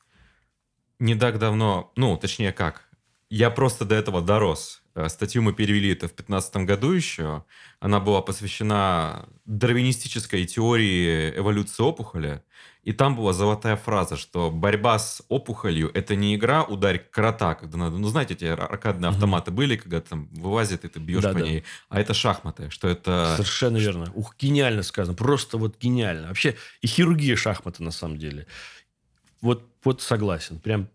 Не так давно, ну, точнее как, я просто до этого дорос. Э, статью мы перевели это в 2015 году еще. Она была посвящена дарвинистической теории эволюции опухоли. И там была золотая фраза, что борьба с опухолью – это не игра «ударь крота», когда надо... Ну, знаете, эти аркадные автоматы mm-hmm. были, когда там вылазит, и ты бьешь да, по да. ней. А это шахматы, что это... Совершенно верно. Ух, гениально сказано. Просто вот гениально. Вообще и хирургия шахматы, на самом деле. Вот, вот согласен. Прям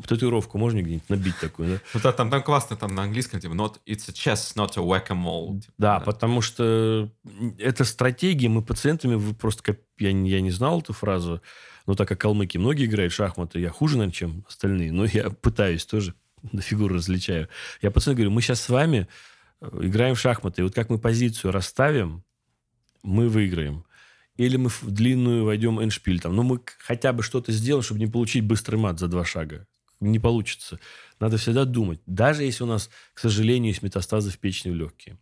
татуировку можно где-нибудь набить такую, да? Ну да, там, там классно, там на английском, типа, not, it's a chess, not a whack-a-mole. Типа, да, да, потому что это стратегия, мы пациентами, вы просто, я, я не знал эту фразу, но так как калмыки многие играют в шахматы, я хуже, наверное, чем остальные, но я пытаюсь тоже, на фигуру различаю. Я пациентам говорю, мы сейчас с вами э, играем в шахматы, и вот как мы позицию расставим, мы выиграем или мы в длинную войдем эншпиль. Там. Но мы хотя бы что-то сделаем, чтобы не получить быстрый мат за два шага не получится. Надо всегда думать. Даже если у нас, к сожалению, есть метастазы в печени в легкие.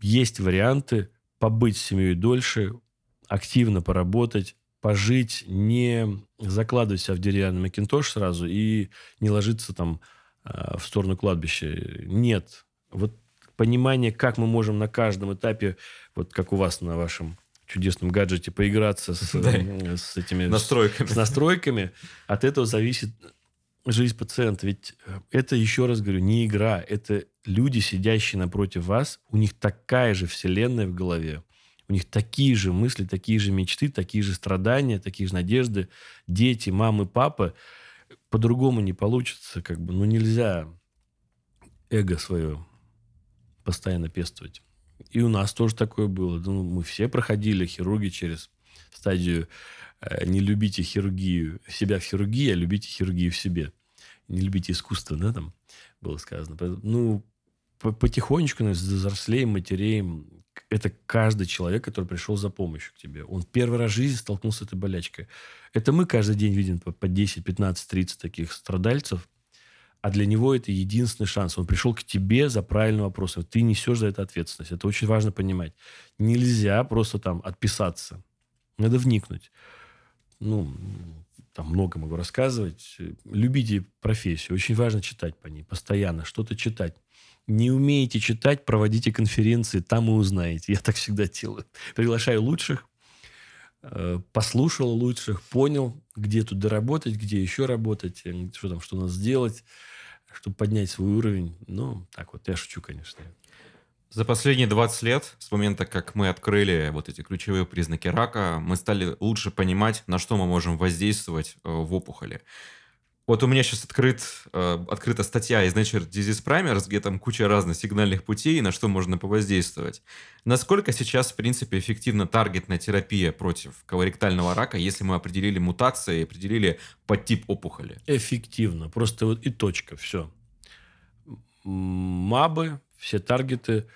Есть варианты побыть с семьей дольше, активно поработать, пожить, не закладывать себя в деревянный макинтош сразу и не ложиться там э, в сторону кладбища. Нет. Вот понимание, как мы можем на каждом этапе, вот как у вас на вашем чудесном гаджете поиграться с, да. с этими настройками. С, настройками, от этого зависит жизнь пациента. Ведь э, это, еще раз говорю, не игра. Это люди, сидящие напротив вас. У них такая же вселенная в голове. У них такие же мысли, такие же мечты, такие же страдания, такие же надежды. Дети, мамы, папы. По-другому не получится. Как бы, ну, нельзя эго свое постоянно пестовать. И у нас тоже такое было. Ну, мы все проходили, хирурги, через стадию э, не любите хирургию, себя в хирургии, а любите хирургию в себе. Не любите искусство, да, там было сказано. Ну, потихонечку, взрослеем, матереем. Это каждый человек, который пришел за помощью к тебе. Он первый раз в жизни столкнулся с этой болячкой. Это мы каждый день видим по 10, 15, 30 таких страдальцев – а для него это единственный шанс. Он пришел к тебе за правильным вопросом. Ты несешь за это ответственность. Это очень важно понимать. Нельзя просто там отписаться. Надо вникнуть. Ну, там много могу рассказывать. Любите профессию. Очень важно читать по ней. Постоянно что-то читать. Не умеете читать, проводите конференции, там и узнаете. Я так всегда делаю. Приглашаю лучших, э, послушал лучших, понял, где тут доработать, где еще работать, э, что там, что надо сделать чтобы поднять свой уровень. Ну, так вот, я шучу, конечно. За последние 20 лет, с момента, как мы открыли вот эти ключевые признаки рака, мы стали лучше понимать, на что мы можем воздействовать э, в опухоли. Вот у меня сейчас открыт, э, открыта статья из Nature Disease Primers, где там куча разных сигнальных путей, на что можно повоздействовать. Насколько сейчас, в принципе, эффективна таргетная терапия против колоректального рака, если мы определили мутации, определили подтип опухоли? Эффективно. Просто вот и точка. Все. МАБы, все таргеты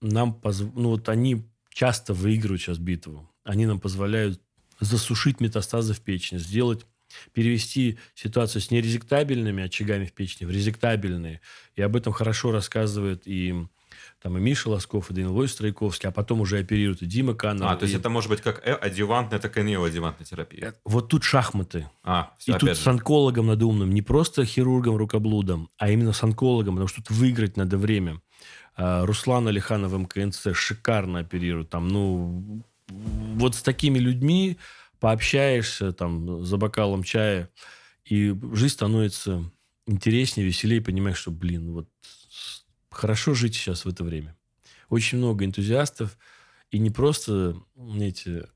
нам позв... ну вот они часто выигрывают сейчас битву. Они нам позволяют засушить метастазы в печени, сделать перевести ситуацию с нерезектабельными очагами в печени в резектабельные. И об этом хорошо рассказывает и там и Миша Лосков, и Данил Войс Тройковский, а потом уже оперируют и Дима Канов. А, то есть и... это может быть как э, адювантная, так и неоадювантная терапия. Э, вот тут шахматы. А, все, и тут же. с онкологом надо умным, не просто хирургом, рукоблудом, а именно с онкологом, потому что тут выиграть надо время. А, Руслан Алиханов МКНЦ шикарно оперирует. Там, ну, вот с такими людьми пообщаешься там за бокалом чая, и жизнь становится интереснее, веселее, понимаешь, что, блин, вот хорошо жить сейчас в это время. Очень много энтузиастов, и не просто, знаете,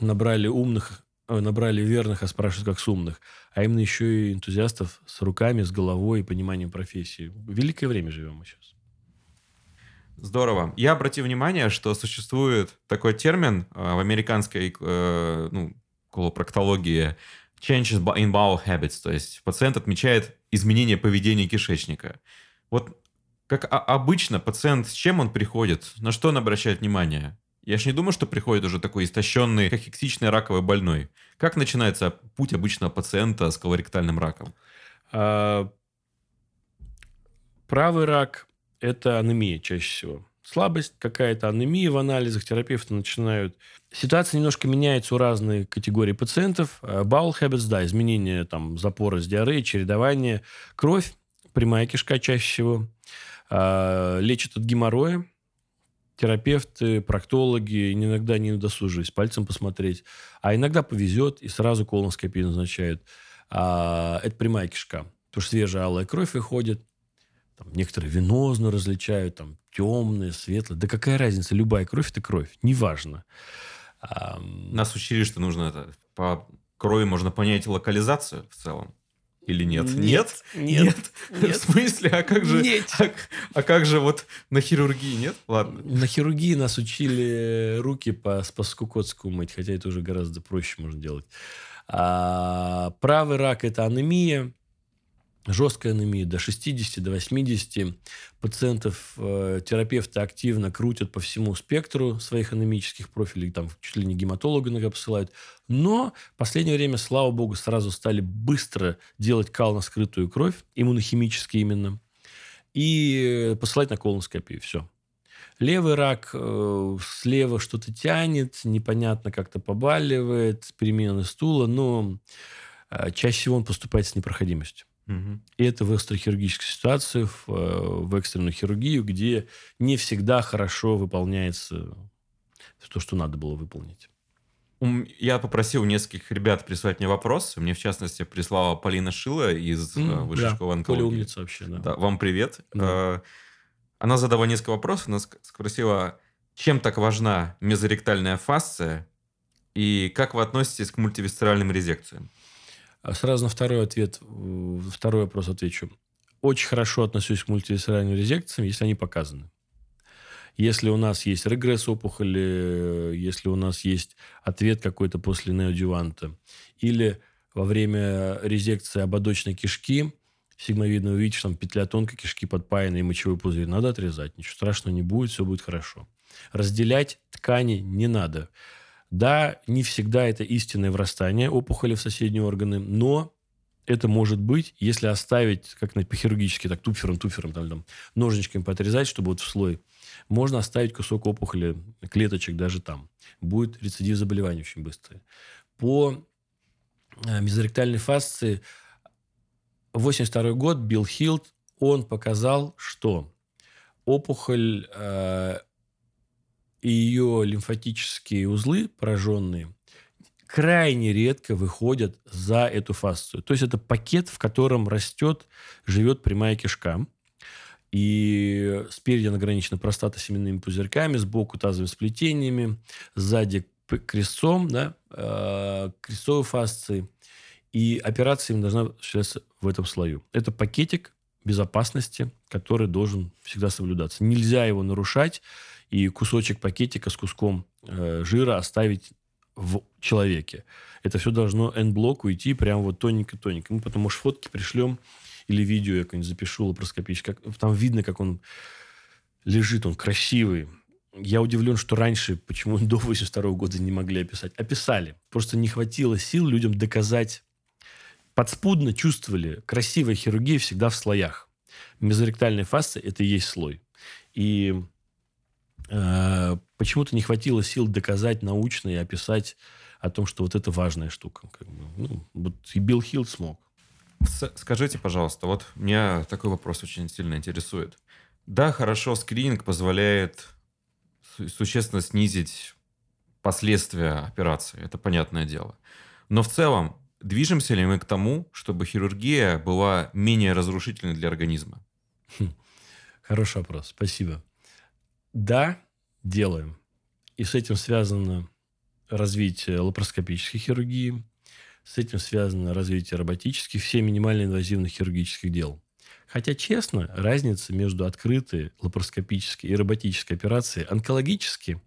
набрали умных, э, набрали верных, а спрашивают, как с умных, а именно еще и энтузиастов с руками, с головой и пониманием профессии. Великое время живем мы сейчас. Здорово. Я обратил внимание, что существует такой термин э, в американской э, ну, колопроктологии changes in bowel habits, то есть пациент отмечает изменение поведения кишечника. Вот как обычно пациент, с чем он приходит, на что он обращает внимание? Я же не думаю, что приходит уже такой истощенный, кахексичный раковый больной. Как начинается путь обычного пациента с колоректальным раком? А, правый рак – это анемия чаще всего. Слабость какая-то, анемия в анализах, терапевты начинают. Ситуация немножко меняется у разных категорий пациентов. А, bowel habits, да, изменения там запора с диареей, чередование. Кровь, прямая кишка чаще всего. А, лечат от геморроя, терапевты, проктологи иногда не досуживаясь пальцем посмотреть. А иногда повезет и сразу колоноскопию назначают. А, это прямая кишка. Потому что свежая алая кровь выходит. Там, некоторые венозно различают, там, темные, светлые. Да какая разница? Любая кровь – это кровь. Неважно. А, Нас учили, что нужно это... По крови можно понять локализацию в целом. Или нет? Нет? Нет. Нет. нет. В смысле? А как же... Нет. А, а как же вот на хирургии, нет? Ладно. На хирургии нас учили руки по спаскукотску мыть, хотя это уже гораздо проще можно делать. А, правый рак – это анемия жесткая анемия до 60, до 80 пациентов э, терапевты активно крутят по всему спектру своих анемических профилей, там чуть ли не гематолога иногда посылают. Но в последнее время, слава богу, сразу стали быстро делать кал на скрытую кровь, иммунохимически именно, и посылать на колоноскопию. Все. Левый рак, э, слева что-то тянет, непонятно как-то побаливает, перемена стула, но э, чаще всего он поступает с непроходимостью. И это в экстрахирургической ситуации, в, э, в экстренную хирургию, где не всегда хорошо выполняется то, что надо было выполнить. Я попросил нескольких ребят прислать мне вопросы. Мне, в частности, прислала Полина Шила из mm, Высшей да, школы онкологии. Поля умница вообще, да. да. Вам привет. Да. Э, она задала несколько вопросов. Она спросила, чем так важна мезоректальная фасция и как вы относитесь к мультивисцеральным резекциям? А сразу на второй ответ, второй вопрос отвечу. Очень хорошо отношусь к мультивисцеральным резекциям, если они показаны. Если у нас есть регресс опухоли, если у нас есть ответ какой-то после неодюванта, или во время резекции ободочной кишки, сигмовидно увидишь, там петля тонкой кишки подпаяна и мочевой пузырь, надо отрезать. Ничего страшного не будет, все будет хорошо. Разделять ткани не надо. Да, не всегда это истинное врастание опухоли в соседние органы, но это может быть, если оставить, как на хирургически, так туфером, туфером, там, там, ножничками поотрезать, чтобы вот в слой, можно оставить кусок опухоли, клеточек даже там. Будет рецидив заболевания очень быстрый. По э, мезоректальной фасции 82 год Билл Хилд, он показал, что опухоль э, и ее лимфатические узлы пораженные крайне редко выходят за эту фасцию. То есть это пакет, в котором растет, живет прямая кишка. И спереди она ограничена простата семенными пузырьками, сбоку тазовыми сплетениями, сзади крестцом, да, э, крестцовой фасцией. И операция им должна осуществляться в этом слою. Это пакетик безопасности, который должен всегда соблюдаться. Нельзя его нарушать и кусочек пакетика с куском э, жира оставить в человеке. Это все должно N-блок уйти прям вот тоненько-тоненько. Мы потом, может, фотки пришлем или видео я какое-нибудь запишу лапароскопически. Как, там видно, как он лежит, он красивый. Я удивлен, что раньше, почему до 82 года не могли описать. Описали. Просто не хватило сил людям доказать. Подспудно чувствовали, красивая хирургия всегда в слоях. Мезоректальная фасция – это и есть слой. И почему-то не хватило сил доказать научно и описать о том, что вот это важная штука. Как бы, ну, вот и Билл Хилл смог. Скажите, пожалуйста, вот меня такой вопрос очень сильно интересует. Да, хорошо, скрининг позволяет существенно снизить последствия операции. Это понятное дело. Но в целом, движемся ли мы к тому, чтобы хирургия была менее разрушительной для организма? Хм. Хороший вопрос, спасибо. Да, делаем. И с этим связано развитие лапароскопической хирургии, с этим связано развитие роботических, все минимально инвазивных хирургических дел. Хотя, честно, разница между открытой лапароскопической и роботической операцией онкологически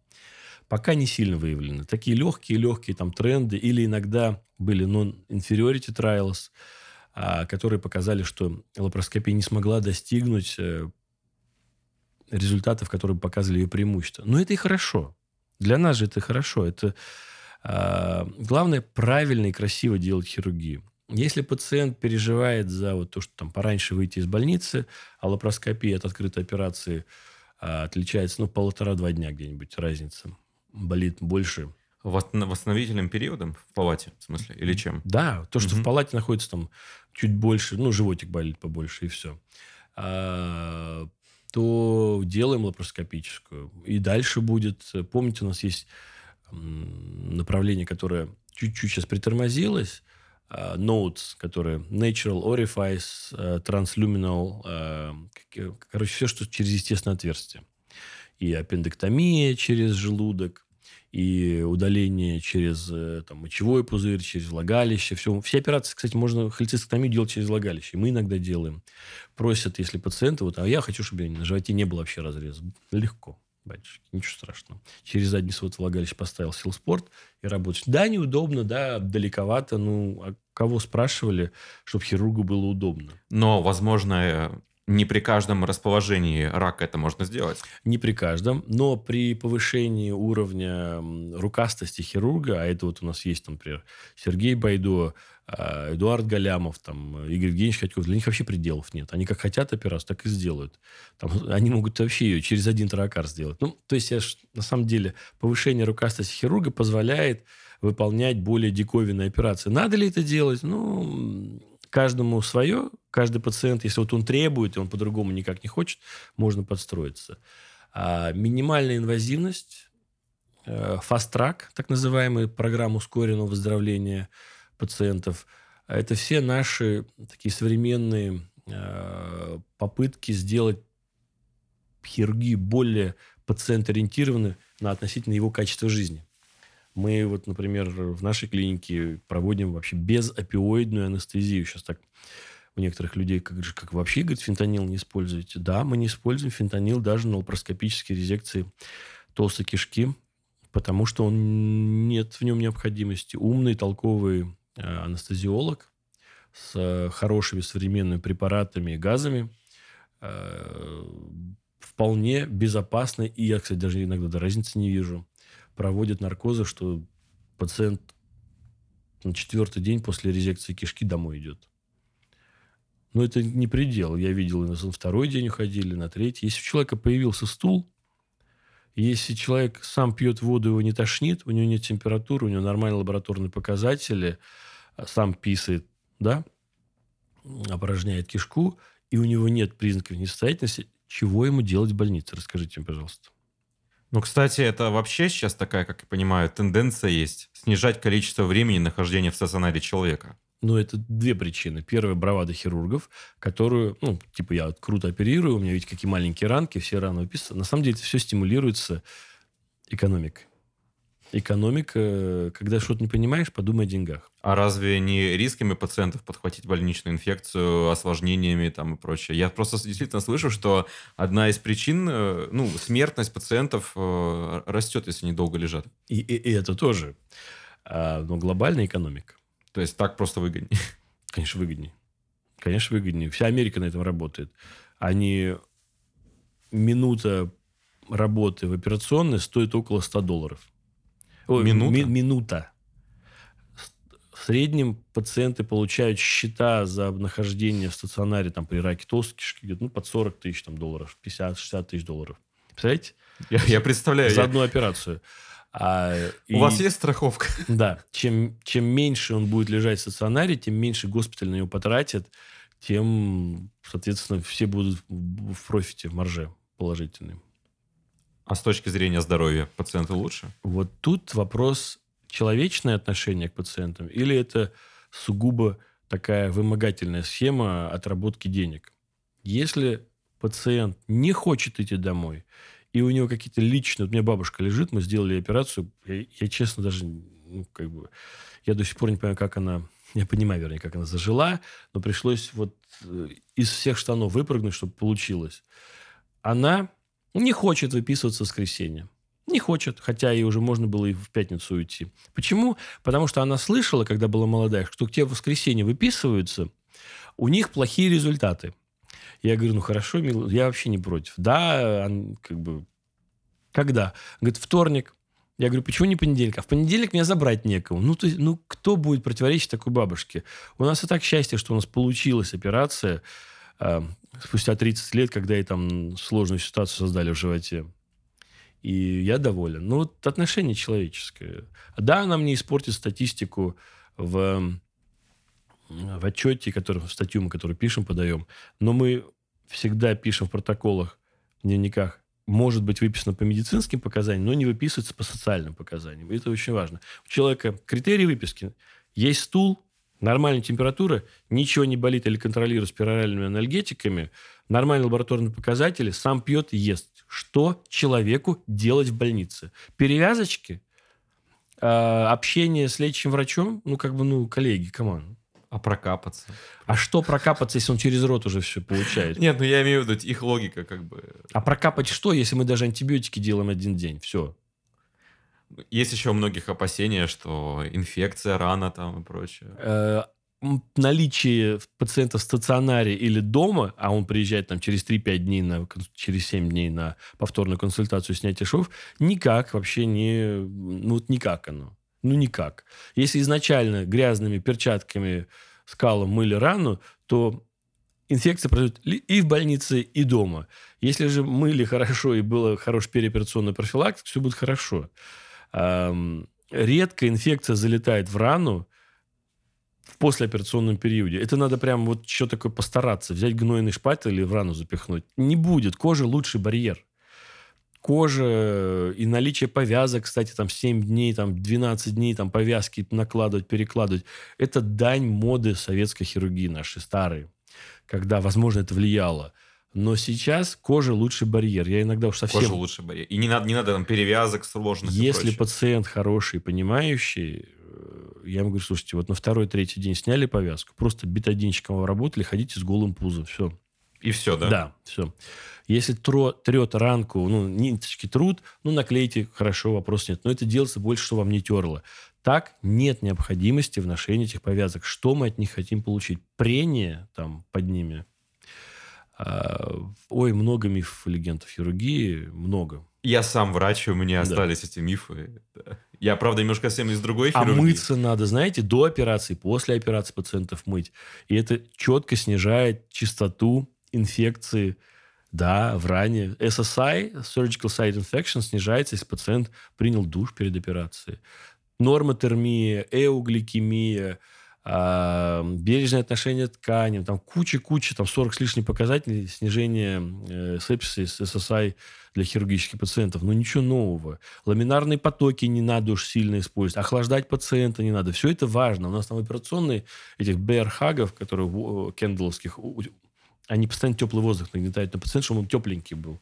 пока не сильно выявлена. Такие легкие-легкие там тренды или иногда были non-inferiority trials, а, которые показали, что лапароскопия не смогла достигнуть э, результатов, которые показывали ее преимущество. Но это и хорошо. Для нас же это хорошо. Это э, главное правильно и красиво делать хирургию. Если пациент переживает за вот то, что там пораньше выйти из больницы, а лапароскопия от открытой операции э, отличается, ну, полтора-два дня где-нибудь разница. Болит больше. Восстановительным периодом в палате, в смысле? Или чем? Да, то, что угу. в палате находится там чуть больше, ну, животик болит побольше, и все. А, то делаем лапароскопическую. И дальше будет... Помните, у нас есть направление, которое чуть-чуть сейчас притормозилось, а, Notes, которые Natural Orifice, э, Transluminal, э, короче, все, что через естественное отверстие. И аппендэктомия через желудок, и удаление через э, там, мочевой пузырь, через влагалище. Все, все операции, кстати, можно холецистектомию делать через влагалище. Мы иногда делаем. Просят, если пациенты, вот, а я хочу, чтобы на животе не было вообще разреза. Легко, батюшки, ничего страшного. Через задний свод влагалища поставил силспорт и работаешь. Да, неудобно, да, далековато. Ну, а кого спрашивали, чтобы хирургу было удобно? Но, возможно, не при каждом расположении рака это можно сделать. Не при каждом, но при повышении уровня рукастости хирурга, а это вот у нас есть, например, Сергей Байдо, а, Эдуард Галямов, там, Игорь Евгеньевич Ходьков, для них вообще пределов нет. Они как хотят операцию, так и сделают. Там, они могут вообще ее через один таракар сделать. Ну, то есть, я, на самом деле, повышение рукастости хирурга позволяет выполнять более диковинные операции. Надо ли это делать? Ну, каждому свое, каждый пациент, если вот он требует, и он по-другому никак не хочет, можно подстроиться. А минимальная инвазивность, фаст-трак, э, так называемый, программа ускоренного выздоровления пациентов, это все наши такие современные э, попытки сделать хирургию более пациент-ориентированной на относительно его качество жизни. Мы вот, например, в нашей клинике проводим вообще безопиоидную анестезию. Сейчас так у некоторых людей, как, как вообще, говорит, фентанил не используете. Да, мы не используем фентанил даже на лапароскопической резекции толстой кишки, потому что он, нет в нем необходимости. Умный, толковый э, анестезиолог с хорошими современными препаратами и газами э, вполне безопасно, и я, кстати, даже иногда разницы не вижу, проводят наркозы, что пациент на четвертый день после резекции кишки домой идет. Но это не предел. Я видел, на второй день уходили, на третий. Если у человека появился стул, если человек сам пьет воду, его не тошнит, у него нет температуры, у него нормальные лабораторные показатели, а сам писает, да, опорожняет кишку, и у него нет признаков несостоятельности, чего ему делать в больнице? Расскажите мне, пожалуйста. Ну, кстати, это вообще сейчас такая, как я понимаю, тенденция есть. Снижать количество времени нахождения в стационаре человека. Ну, это две причины. Первая – бравада хирургов, которую, ну, типа, я круто оперирую, у меня ведь какие маленькие ранки, все раны выписаны. На самом деле, это все стимулируется экономикой экономика, когда что-то не понимаешь, подумай о деньгах. А разве не рисками пациентов подхватить больничную инфекцию, осложнениями там и прочее? Я просто действительно слышу, что одна из причин, э, ну, смертность пациентов э, растет, если они долго лежат. И, и, и это тоже. А, но глобальная экономика. То есть так просто выгоднее? Конечно, выгоднее. Конечно, выгоднее. Вся Америка на этом работает. Они минута работы в операционной стоит около 100 долларов. Ой, минута? Ми- минута. В среднем пациенты получают счета за нахождение в стационаре там, при раке толстой кишки где-то ну, под 40 тысяч там, долларов, 50-60 тысяч долларов. Представляете? Я, я представляю. За я... одну операцию. А, У и, вас есть страховка? Да. Чем, чем меньше он будет лежать в стационаре, тем меньше госпиталь на него потратит, тем, соответственно, все будут в профите, в марже положительным. А с точки зрения здоровья пациенты лучше? Вот тут вопрос человечное отношение к пациентам или это сугубо такая вымогательная схема отработки денег. Если пациент не хочет идти домой, и у него какие-то личные... Вот у меня бабушка лежит, мы сделали операцию. Я, я честно даже, ну, как бы... Я до сих пор не понимаю, как она... Я понимаю, вернее, как она зажила, но пришлось вот э, из всех штанов выпрыгнуть, чтобы получилось. Она не хочет выписываться в воскресенье. Не хочет, хотя ей уже можно было и в пятницу уйти. Почему? Потому что она слышала, когда была молодая, что те в воскресенье выписываются, у них плохие результаты. Я говорю, ну хорошо, мил, я вообще не против. Да, он, как бы, когда? Говорит, вторник. Я говорю, почему не понедельник? А в понедельник меня забрать некому. Ну, есть, ну, кто будет противоречить такой бабушке? У нас и так счастье, что у нас получилась операция спустя 30 лет, когда ей там сложную ситуацию создали в животе. И я доволен. Ну, вот отношение человеческое. Да, нам не испортит статистику в в отчете, который, в статью мы, которую пишем, подаем, но мы всегда пишем в протоколах, в дневниках, может быть выписано по медицинским показаниям, но не выписывается по социальным показаниям. И это очень важно. У человека критерии выписки. Есть стул, нормальная температура, ничего не болит или контролирует спиральными анальгетиками, нормальные лабораторные показатели, сам пьет и ест. Что человеку делать в больнице? Перевязочки? Э, общение с лечащим врачом? Ну, как бы, ну, коллеги, команд. А прокапаться? А что прокапаться, если он через рот уже все получает? Нет, ну я имею в виду их логика как бы. А прокапать что, если мы даже антибиотики делаем один день? Все. Есть еще у многих опасения, что инфекция, рана там и прочее. Э, наличие пациента в стационаре или дома, а он приезжает там через 3-5 дней, на, через 7 дней на повторную консультацию снятия швов, никак вообще не... Ну, вот никак оно. Ну, никак. Если изначально грязными перчатками скалом мыли рану, то инфекция пройдет и в больнице, и дома. Если же мыли хорошо и было хорошая переоперационная профилактика, все будет хорошо. Редко инфекция залетает в рану в послеоперационном периоде. Это надо прям вот что такое постараться. Взять гнойный шпатель или в рану запихнуть. Не будет. Кожа лучший барьер кожа и наличие повязок, кстати, там 7 дней, там 12 дней, там повязки накладывать, перекладывать. Это дань моды советской хирургии нашей старой, когда, возможно, это влияло. Но сейчас кожа лучший барьер. Я иногда уж совсем... Кожа лучший барьер. И не надо, не надо там перевязок сложных. Если пациент хороший, понимающий, э, я ему говорю, слушайте, вот на второй, третий день сняли повязку, просто бетадинчиком работали, ходите с голым пузом, все. И все, да? Да, все. Если тро, трет ранку, ну, ниточки труд, ну, наклейте, хорошо, вопрос нет. Но это делается больше, что вам не терло. Так нет необходимости в ношении этих повязок. Что мы от них хотим получить? Прение там под ними. Ой, много мифов легендов хирургии, много. Я сам врач, у меня да. остались эти мифы. Я, правда, немножко совсем из другой а хирургии. А мыться надо, знаете, до операции, после операции пациентов мыть. И это четко снижает частоту инфекции, да, в ране. SSI, Surgical Site Infection, снижается, если пациент принял душ перед операцией. Нормотермия, эугликемия, э, бережное отношение к тканям, там куча-куча, там 40 с лишним показателей снижения э, сепсиса с SSI для хирургических пациентов. Но ничего нового. Ламинарные потоки не надо уж сильно использовать. Охлаждать пациента не надо. Все это важно. У нас там операционные этих БРХагов, которые кендловских, они постоянно теплый воздух нагнетают на пациента, чтобы он тепленький был.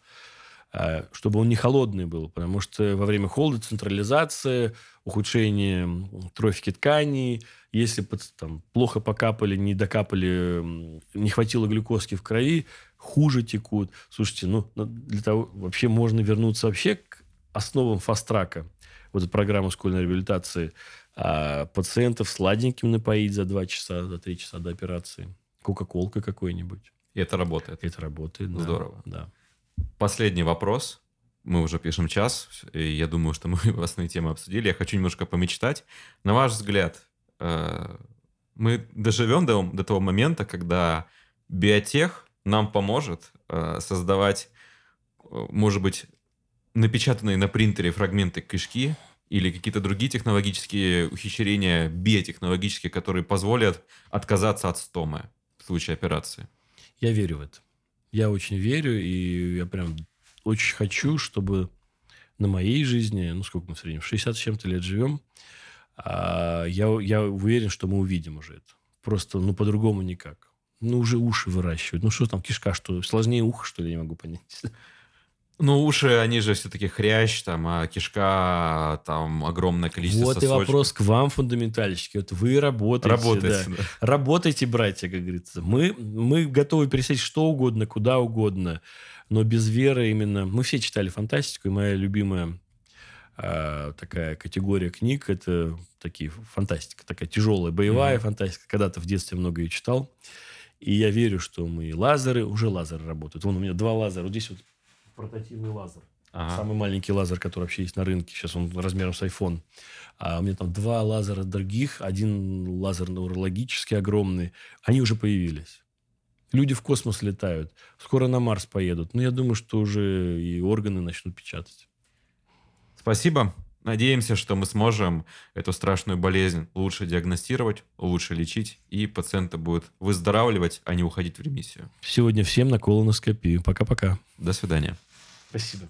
А, чтобы он не холодный был, потому что во время холода централизация, ухудшение трофики тканей, если там, плохо покапали, не докапали, не хватило глюкозки в крови, хуже текут. Слушайте, ну, для того, вообще можно вернуться вообще к основам фастрака, вот эту программу школьной реабилитации, а пациентов сладеньким напоить за 2 часа, за 3 часа до операции, кока-колкой какой-нибудь. И это работает. Это работает. Здорово. Да. Последний вопрос. Мы уже пишем час, и я думаю, что мы основные темы обсудили. Я хочу немножко помечтать. На ваш взгляд, э, мы доживем до, до того момента, когда биотех нам поможет э, создавать, э, может быть, напечатанные на принтере фрагменты кишки или какие-то другие технологические ухищрения биотехнологические, которые позволят отказаться от стомы случае операции. Я верю в это. Я очень верю, и я прям очень хочу, чтобы на моей жизни, ну, сколько мы в среднем, 60 с чем-то лет живем, а я, я уверен, что мы увидим уже это. Просто, ну, по-другому никак. Ну, уже уши выращивать. Ну, что там, кишка, что? Сложнее ухо, что ли, я не могу понять. Ну, уши, они же все-таки хрящ, там, а кишка, там, огромное количество Вот сосочков. и вопрос к вам, фундаментальщики. Вот вы работаете. Работаете, да. да. Работайте, братья, как говорится. Мы, мы готовы пересечь что угодно, куда угодно. Но без веры именно... Мы все читали фантастику, и моя любимая а, такая категория книг это такие фантастика, такая тяжелая боевая Мгм. фантастика. Когда-то в детстве много ее читал. И я верю, что мы лазеры, уже лазеры работают. Вон у меня два лазера. Вот здесь вот портативный лазер. Ага. Самый маленький лазер, который вообще есть на рынке. Сейчас он размером с iPhone. А у меня там два лазера других. Один лазер урологический огромный. Они уже появились. Люди в космос летают. Скоро на Марс поедут. Но я думаю, что уже и органы начнут печатать. Спасибо. Надеемся, что мы сможем эту страшную болезнь лучше диагностировать, лучше лечить, и пациенты будут выздоравливать, а не уходить в ремиссию. Сегодня всем на колоноскопию. Пока-пока. До свидания. Спасибо.